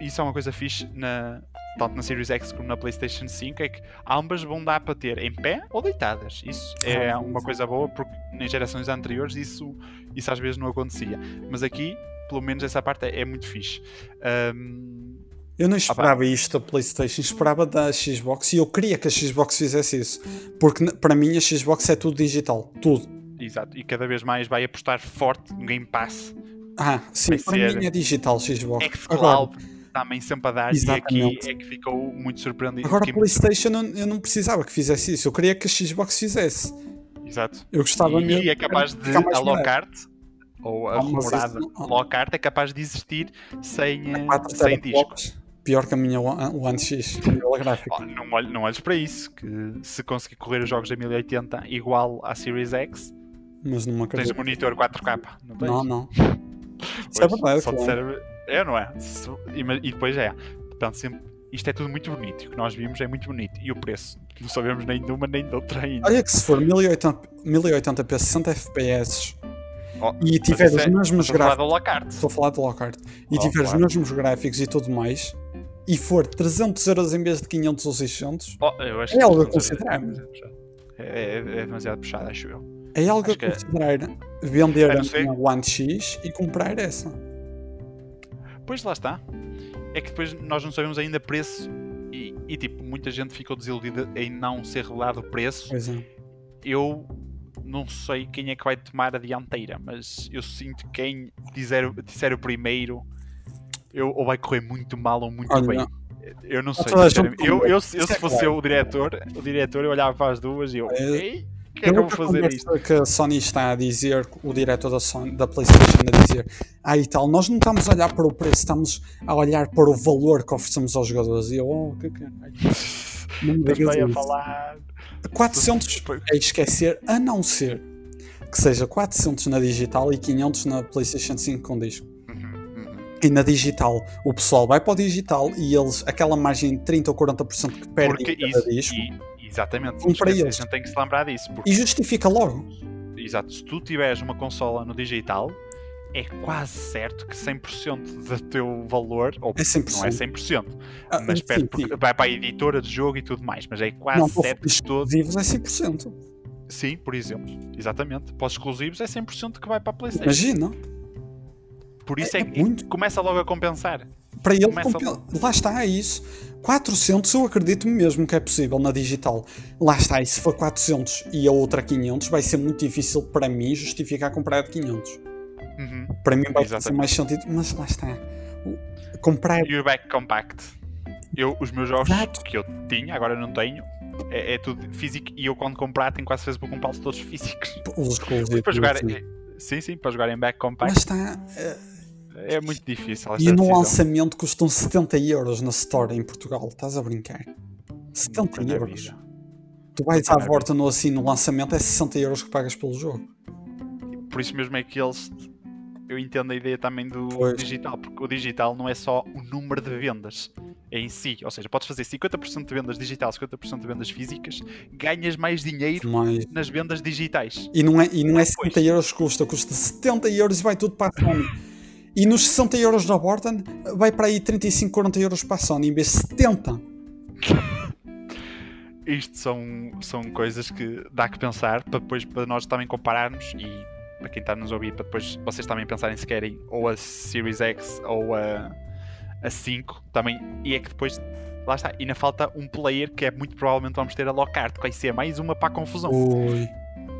Isso é uma coisa fixe na, tanto na Series X como na PlayStation 5, é que ambas vão dar para ter em pé ou deitadas. Isso é Ah, uma coisa boa porque nas gerações anteriores isso, isso às vezes não acontecia. Mas aqui, pelo menos essa parte é, é muito fixe. Ahm, Eu não esperava isto da PlayStation, esperava da Xbox e eu queria que a Xbox fizesse isso. Porque para mim a Xbox é tudo digital. Tudo. exato, e cada vez mais vai apostar forte no Game Pass. Ah, sim, para mim é digital Xbox. Agora, Xcloud também sempre a dar, e aqui é que ficou muito surpreendido. agora a PlayStation eu, eu não precisava que fizesse isso. Eu queria que a Xbox fizesse. Exato. Eu gostava e, mesmo. e é capaz de a. Lockhart ou a Ah, rumorada Lockhart é capaz de existir sem, eh, sem disco. teraflops. Pior que a minha One X, a nível gráfico. Oh, não, olhes, não olhes para isso, que se conseguir correr os jogos da 1080 igual à Series X, Mas me tens um monitor 4K. Não, tens? Não, não. É só de ser- É, não é? E, depois é. Portanto, sempre, isto é tudo muito bonito. O que nós vimos é muito bonito. E o preço? Não sabemos nem de uma nem de outra ainda. Olha que se for 1080, 1080p 60 FPS Oh, e tiver isso os é- mesmos gráficos. Estou a falar de Lockhart. E Oh, tiver os claro. mesmos gráficos e tudo mais, e for 300 euros em vez de 500 ou 600, Oh, É algo a é puxado. É, é- é demasiado puxado, acho eu. É algo a Acho que é- considerar vender Eu a não sei. One X e comprar essa. Pois lá está. É que depois nós não sabemos ainda preço e, e, tipo, muita gente ficou desiludida em não ser revelado o preço. Pois é. Eu não sei quem é que vai tomar a dianteira, mas eu sinto que quem disser, disser o primeiro eu, ou vai correr muito mal ou muito Olha, bem. Eu não sei. toda a gente sinceramente. Eu, eu, eu, se fosse eu o diretor, o diretor, eu olhava para as duas e eu. É, Ei, que é que eu vou fazer isto? que a Sony está a dizer, o diretor da, Sony, da PlayStation a dizer, ah e tal, nós não estamos a olhar para o preço, estamos a olhar para o valor que oferecemos aos jogadores. E eu, oh, que caralho. *laughs* Não me digas a falar. 400 é esquecer, a não ser que seja 400 na digital e 500 na PlayStation 5 com disco. Uhum, uhum. E na digital, o pessoal vai para o digital e eles, aquela margem de 30 ou 40% que perdem cada isso, disco, e- Exatamente. Um para eles. A gente tem que se lembrar disso. Porque, E justifica logo. exato, se tu tiveres uma consola no digital, é quase certo que 100% do teu valor, ou É 100%. não é 100%, Ah, mas sim, perto, sim. vai para a editora de jogo e tudo mais, mas é quase Não, certo que todo. exclusivos é 100%. Sim, por exemplo. Exatamente. Para os exclusivos é 100% que vai para a PlayStation. Imagina. Por isso é é, que muito. começa logo a compensar. Para ele, lá está, é isso. 400 eu acredito mesmo que é possível na digital. Lá está, e se for 400 e a outra 500, vai ser muito difícil para mim justificar comprar a de 500. Uhum. Para mim vai fazer Exatamente. mais sentido, mas lá está. Comprar E o Back Compact. Eu, os meus jogos Exato. que eu tinha, agora não tenho, é, é tudo físico. E eu quando comprar tenho quase certeza para comprá-los todos físicos. os. Para jogar. Sim, sim, para jogar em Back Lá Compact está. eh, é muito difícil. E no decisão. lançamento custam 70 euros na Store em Portugal. Estás a brincar? 70 Nunca na euros. Tu vais à na volta no assim no lançamento, é 60 euros que pagas pelo jogo. Por isso mesmo é que eles. Eu entendo a ideia também do Pois. digital, porque o digital não é só o número de vendas em si. Ou seja, podes fazer 50% de vendas digital, 50% de vendas físicas, ganhas mais dinheiro Mas... nas vendas digitais. E não é, e não é Pois. 70 euros que custa, custa 70 euros e vai tudo para a Sony. E nos 60 euros da Borton vai para aí 35, 40 euros para a Sony em vez de 70. *laughs* Isto são, são coisas que dá que pensar para depois para nós também compararmos e para quem está a nos ouvir, para depois vocês também pensarem se querem ou a Series X ou a, a 5 também. E é que depois, lá está, ainda falta um player que é muito provavelmente vamos ter a Lockhart, que vai ser mais uma para a confusão. Ui.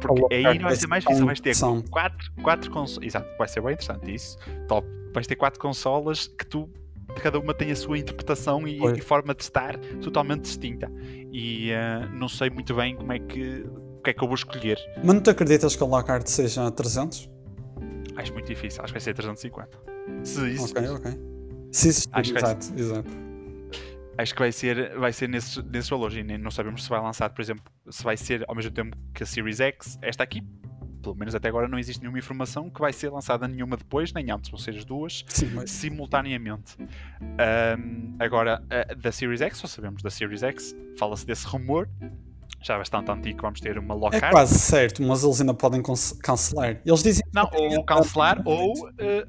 Porque aí não vai ser mais difícil, vais ter interessante. quatro, quatro consolas. Exato, vai ser bem interessante isso. Top. Vais ter quatro consolas que tu cada uma tem a sua interpretação e, e forma de estar totalmente distinta. E ah, não sei muito bem como é que o que é que eu vou escolher. Mas não te acreditas que a Lockhart seja 300? Acho muito difícil, acho que vai ser 350. Se isso, Ok, ok. Se isso, Acho exato, exato. Acho que vai ser, vai ser nesses, nesses valores. E nem- não sabemos se vai lançar, por exemplo, se vai ser ao mesmo tempo que a Series X, esta aqui. Pelo menos até agora não existe nenhuma informação que vai ser lançada nenhuma depois, nem antes, vão ser as duas Sim, mas simultaneamente. Ahm, agora, a- da Series X, só sabemos da Series X, fala-se desse rumor, já bastante antigo, que vamos ter uma é Lockhart. quase certo, mas eles ainda podem cance- cancelar. Eles dizem Não, ou cancelar ou eh,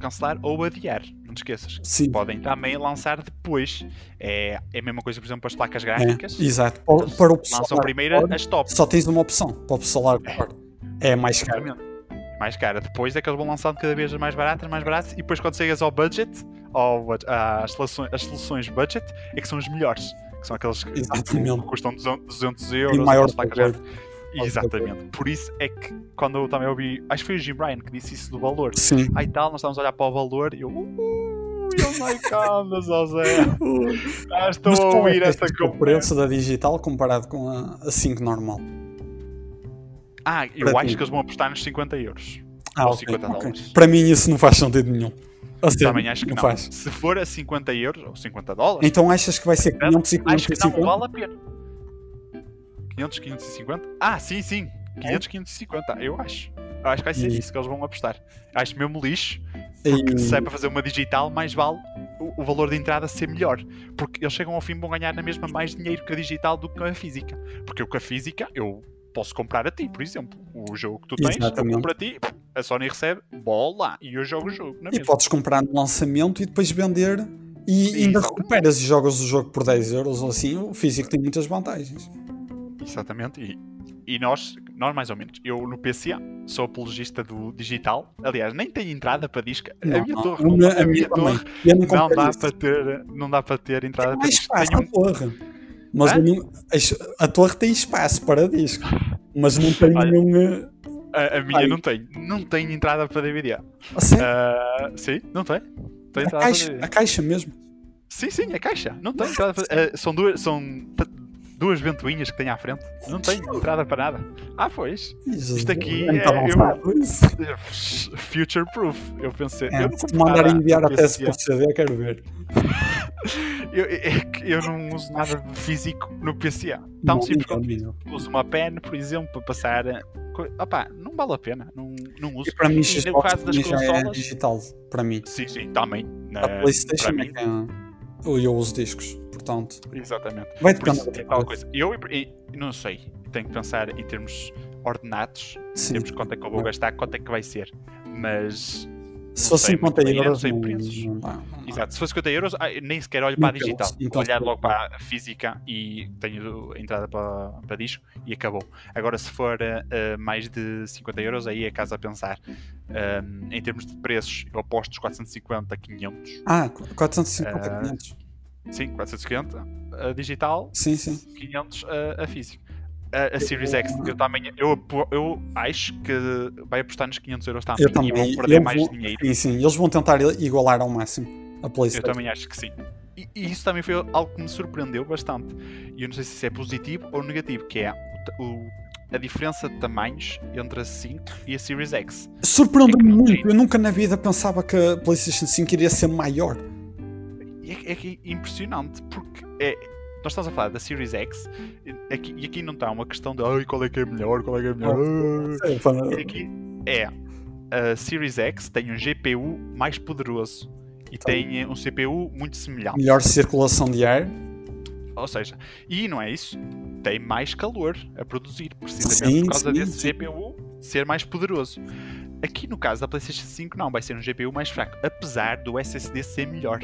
cancelar ou adiar, não te esqueças. Sim, Podem também lançar depois. É, é a mesma coisa, por exemplo, para as placas é, gráficas. exato. Para, para o pessoal Lançam primeiro as top. só tens uma opção para o pessoal hardcore. É mais caro. Exatamente. Mais cara. Depois é que eles vão lançando cada vez mais baratas, mais baratas, e depois quando chegas ao budget, ao, às soluções, as soluções budget, é que são as melhores. Que são aqueles que que custam 200 euros. Tem maior placas gráficas. Exatamente. Por isso é que quando eu também ouvi, acho que foi o Jim Ryan que disse isso do valor. Sim. Aí tal, nós estávamos a olhar para o valor e eu. Uh, oh my god, José. *laughs* Ah, estou Mas a é ouvir que esta é o conversa. preço da digital comparado com a, a 5 normal? Ah, eu Para acho ti. que eles vão apostar nos 50 euros. Ah, Ou ok, 50 ok. dólares. Para mim isso não faz sentido nenhum. A sério, Também acho que não. faz. Se for a 50 euros ou 50 dólares, Então achas que vai ser 500 e acho que não 550? vale a pena. 500, 550? Ah, sim, sim. 500, 550. Eu acho. Eu acho que vai ser E- isso que eles vão apostar. Acho mesmo lixo. E- Porque se é para fazer uma digital, mais vale o, o valor de entrada ser melhor. Porque eles chegam ao fim e vão ganhar na mesma mais dinheiro que a digital do que a física. Porque o que a física, eu posso comprar a ti, por exemplo. O jogo que tu tens, eu compro a ti, a Sony recebe, bola, e eu jogo o jogo. É E mesmo? podes comprar no lançamento e depois vender e ainda recuperas e jogas o jogo por 10 euros ou assim. O físico tem muitas vantagens. Exatamente. E, e nós, nós, mais ou menos, eu no PC sou apologista do digital. Aliás, nem tenho entrada para disco. a Não, minha não, torre, a não- minha- a a minha torre não não dá, isso. para ter, não dá para ter entrada Tem para disco. Tenho a torre. Mas não- a, a torre tem espaço para disco. Mas não tem Olha, nenhum. eh, A, a minha Ai. não tem. Não tem entrada para DVD. A sério? Ah, sim, não tem. Tem a, caixa, a caixa mesmo. Sim, sim, a caixa. Não tem entrada para ah, São duas. São duas ventoinhas que tem à frente. Não tem entrada para nada. Ah, pois. Isto aqui é- eu- isso. *laughs* Future proof. Eu pensei. É, eu não se mandar enviar até se CD, quero ver. *laughs* Eu, é que eu não uso nada físico no PC. Não, Tão simples não, quanto não. uso uma pen, por exemplo, para passar. Opá, não vale a pena. Não, não uso. E para mim, E Xbox no caso das é consolas- digital. Para mim. Sim, sim, também. A Na- PlayStation para é mim, que é eu uso discos, portanto. Exatamente. Vai depender isso, é tal coisa. Eu, não sei, tenho que pensar em termos ordenados, em Sim. termos de quanto é que eu vou gastar, quanto é que vai ser. Mas, Se fosse sei 50 muito bem, eu não euros, não, exato, se fosse 50 euros, ah, nem sequer olho para a digital. Vou olhar logo para a física e tenho a entrada para, para disco e acabou. Agora, se for ah, mais de 50 euros, aí é casa a pensar. Em termos de preços, eu aposto dos 450 a 500. Ah, 450, Ah, 500. Sim, 450 a digital, Sim, sim. 500 a, a física. A, a Series X, eu também eu, eu acho que vai apostar nos 500 euros também, Eu e também. vão perder mais vão- dinheiro. Sim, sim. Eles vão tentar igualar ao máximo a Eu PlayStation. também acho que sim. E, e isso também foi algo que me surpreendeu bastante. E eu não sei se isso é positivo ou negativo, que é o o- a diferença de tamanhos entre a 5 e a Series X. Surpreendeu-me É muito. tem- Eu nunca na vida pensava que a PlayStation 5 iria ser maior. E é, é é impressionante, porque é, nós estamos a falar da Series X e aqui, e aqui não está uma questão de Ai, qual é que é melhor, qual é que é melhor. Ah." E aqui é a Series X tem um GPU mais poderoso e tem eh, um CPU muito semelhante. Melhor circulação de ar. Ou seja, e não é isso, tem mais calor a produzir, precisamente Sim, por causa sim, desse sim. GPU ser mais poderoso. Aqui no caso da PlayStation 5 não, vai ser um GPU mais fraco, apesar do SSD ser melhor.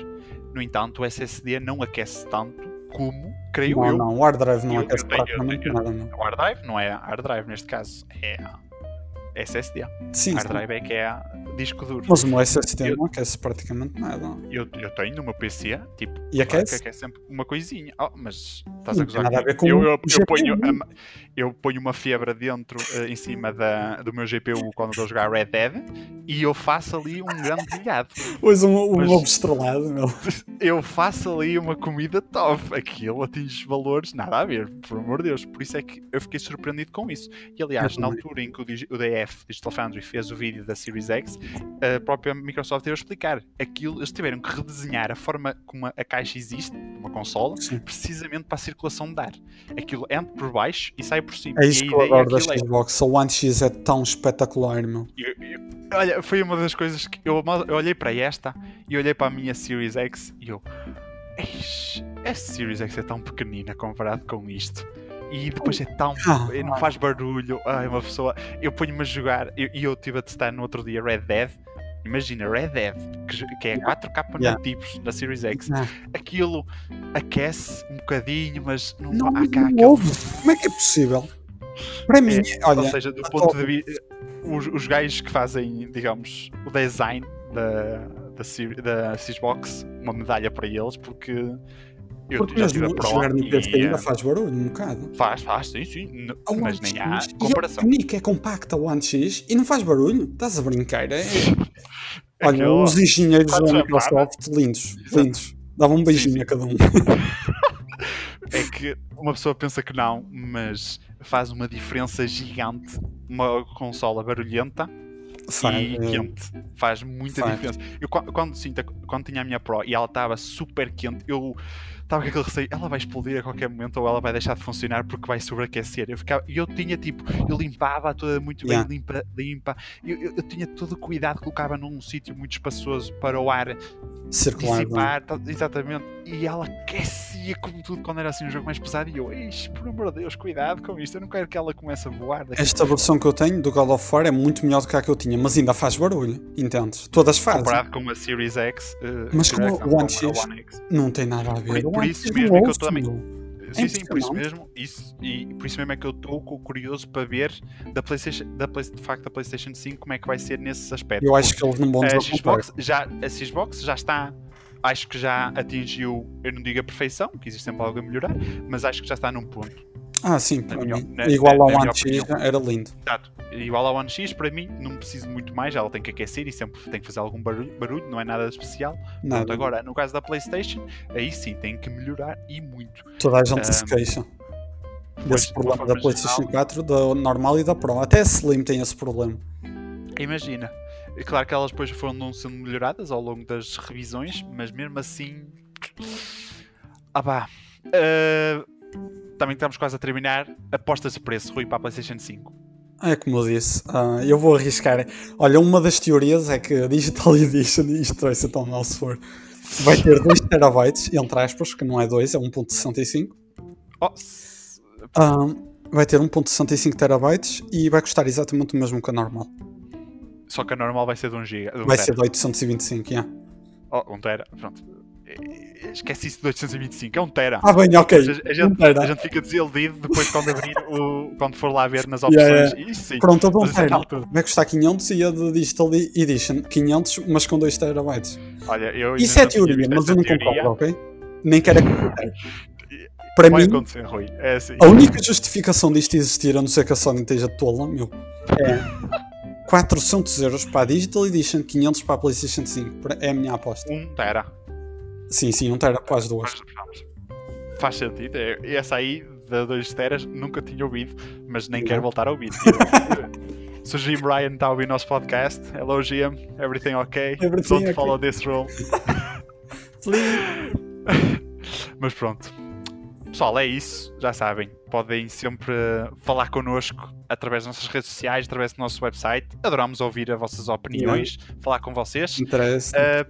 No entanto, o SSD não aquece tanto como, creio Não, eu, não. O hard drive não Eu- aquece eu eu praticamente nada, não. o hard drive não é hard drive neste caso, é SSD. Sim, Hard sim. drive é que é disco duro. Mas o meu SSD Eu- não aquece praticamente nada. Eu, eu tenho no meu PC, tipo, E claro que aquece? aquece sempre uma coisinha. Oh, mas estás a Não gozar nada a ver com eu, eu, eu, GPU, ponho, a- eu ponho uma febra dentro, eh, em cima da, do meu GPU quando estou a jogar Red Dead e eu faço ali um grande brilhado. Pois um, um Mas- ovo estrelado, meu. *laughs* Eu faço ali uma comida top. Aquilo atinge valores, nada a ver, por amor de Deus. Por isso é que eu fiquei surpreendido com isso. E aliás, na altura em que o o DF, Digital Foundry, fez o vídeo da Series X, a própria Microsoft teve a explicar. Aquilo, eles tiveram que redesenhar a forma como a- a caixa existe, uma consola, Sim. precisamente para a circulação de ar. Aquilo entra por baixo e sai por cima. É isso que eu adoro da é- Xbox. O One X é tão espetacular, meu. eu- eu- olha, foi uma das coisas que eu, eu olhei para esta e olhei para a minha Series X e eu. "Eish, Esta Series X é tão pequenina comparado com isto. E depois é tão. Ah, não faz barulho. Ai, uma pessoa. Eu ponho-me a jogar. E eu, e eu estive a testar no outro dia Red Dead. Imagina, Red Dead, que, que é 4K Yeah. nativos da Series X. Ah. Aquilo aquece um bocadinho, mas não, Não, há cá não aquele. Como é que é possível? Para mim, olha, Ou seja, do ponto de vista. Os, os gajos que fazem, digamos, o design da, da, da Xbox, uma medalha para eles, porque eu porque já tive a Pro jogar no PC ainda eh, faz barulho um bocado. faz, faz, sim, sim, A One mas nem há X, comparação. E é é compacta o One X e não faz barulho. Estás a brincar? É... *laughs* Olha, os engenheiros Quando da Microsoft, lindos, lindos. Dava um beijinho sim. a cada um. *laughs* É que uma pessoa pensa que não, mas faz uma diferença gigante uma consola barulhenta Faz, e eh, quente. Faz muita faz. diferença. Eu, qua- quando, sinto, a- quando tinha a minha Pro e ela estava super quente, eu estava com aquele receio, ela vai explodir a qualquer momento ou ela vai deixar de funcionar porque vai sobreaquecer. Eu ficava, e eu tinha tipo, eu limpava toda muito Yeah. bem, limpa, limpa. Eu, eu, eu tinha todo o cuidado, colocava num sítio muito espaçoso para o ar circular. é? dissipar, exatamente. E ela aquecia como tudo quando era assim um jogo mais pesado. E eu, Ixi, por amor de Deus, cuidado com isto. Eu não quero que ela comece a voar. daqui Esta versão que eu tenho do God of War é muito melhor do que a que eu tinha, mas ainda faz barulho, entendes? Todas fazem. Comparado com a Series X. eh, Mas como o não, One X-. Não tem nada a ver. Por- por isso mesmo é que eu também-. Sim, sim, por isso mesmo. Isso, e por isso mesmo é que eu estou curioso para ver da PlayStation, da Play, de facto da PlayStation 5 como é que vai ser nesse aspecto. Eu acho que eles não vão a. Xbox já, a Xbox já está. Acho que já atingiu, eu não digo a perfeição, que existe sempre algo a melhorar, mas acho que já está num ponto. Ah, sim, para mim. na- Igual na- ao na minha One X opinião. era lindo. Exato. Igual ao One X, para mim, não preciso muito mais. Ela tem que aquecer e sempre tem que fazer algum barulho, barulho não é nada especial. Pronto, Nada. agora, no caso da PlayStation, aí sim tem que melhorar e muito. Toda a gente Ah, se queixa desse problema da PlayStation geral- 4, da normal e da Pro. Até a Slim tem esse problema. Imagina. É claro que elas depois foram sendo melhoradas ao longo das revisões, mas mesmo assim. Ah pá. Ah, também estamos quase a terminar. Apostas de preço, Rui, para a PlayStation 5. É como eu disse, ah, eu vou arriscar. Olha, uma das teorias é que a Digital *laughs* Edition, isto vai ser tão mal se for, vai ter 2 terabytes, entre aspas, que não é 2, é 1.65. Oh, s- Ahm, vai ter 1.65 terabytes e vai custar exatamente o mesmo que a normal. Só que a normal vai ser de 1 GB. Um Vai tera. ser de 825, yeah. Oh, 1 tera. Pronto. Eh, Esquece isso de 825. É 1 tera. Ah, bem, ok. A gente, a gente- Um tera. a gente fica desiludido depois quando abrir o. quando for lá ver nas *laughs* Yeah, opções. Isso sim. Pronto, a de 1 Mas isso é tera. Vai custar 500 e a de Digital Edition 500, mas com 2 terabytes. Olha, eu Isso é teoria, mas eu não concordo, ok? Nem quero *laughs* acreditar. Para Vai mim, acontecer, Rui. É assim. a única justificação disto existir, a não ser que a Sony esteja tola, meu, é *laughs* 400 euros para a Digital Edition, 500 para a PlayStation 5. É a minha aposta. 1 tera. Sim, sim, um tera para as duas. Faz sentido. É- Essa aí, da 2 teras, nunca tinha ouvido, mas nem quero voltar a ouvir. *laughs* Se o Jim Ryan está a ouvir nosso podcast, hello Jim, everything okay? Everything Don't okay. follow this rule. *laughs* *laughs* Mas pronto. Pessoal, é isso. Já sabem. Podem sempre falar connosco através das nossas redes sociais, através do nosso website. Adoramos ouvir as vossas opiniões, falar com vocês. Interessa. Ah,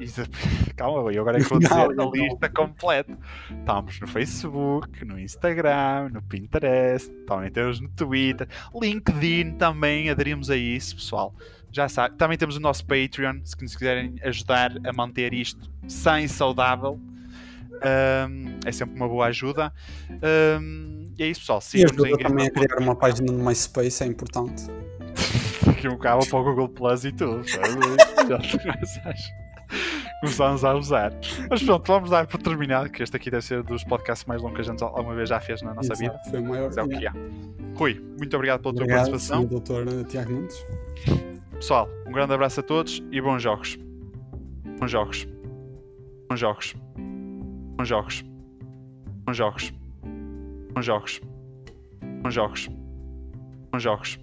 isso- *laughs* Calma, Rui, agora é que vou dizer Não, a lista completa. Estamos no Facebook, no Instagram, no Pinterest, também temos no Twitter, LinkedIn também, aderimos a isso, pessoal. Já sabe. Também temos o nosso Patreon, se nos quiserem ajudar a manter isto e saudável. Ahm, é sempre uma boa ajuda. Ahm, e é isso, pessoal. E ajuda também a criar uma página no MySpace, é importante. *laughs* que um cabo para o Google Plus e tudo. começas- *laughs* Começámos a usar. Mas pronto, vamos dar por terminado, que este aqui deve ser dos podcasts mais longos que a gente alguma vez já fez na nossa Exato, vida. Foi o maior. Mas é o que é. Rui, muito obrigado pela tua Obrigado, participação. Sr. Dr. Tiago Nunes. Pessoal, um grande abraço a todos e bons jogos. Bons jogos. Bons jogos com jogos, com jogos, com jogos, com jogos, com jogos.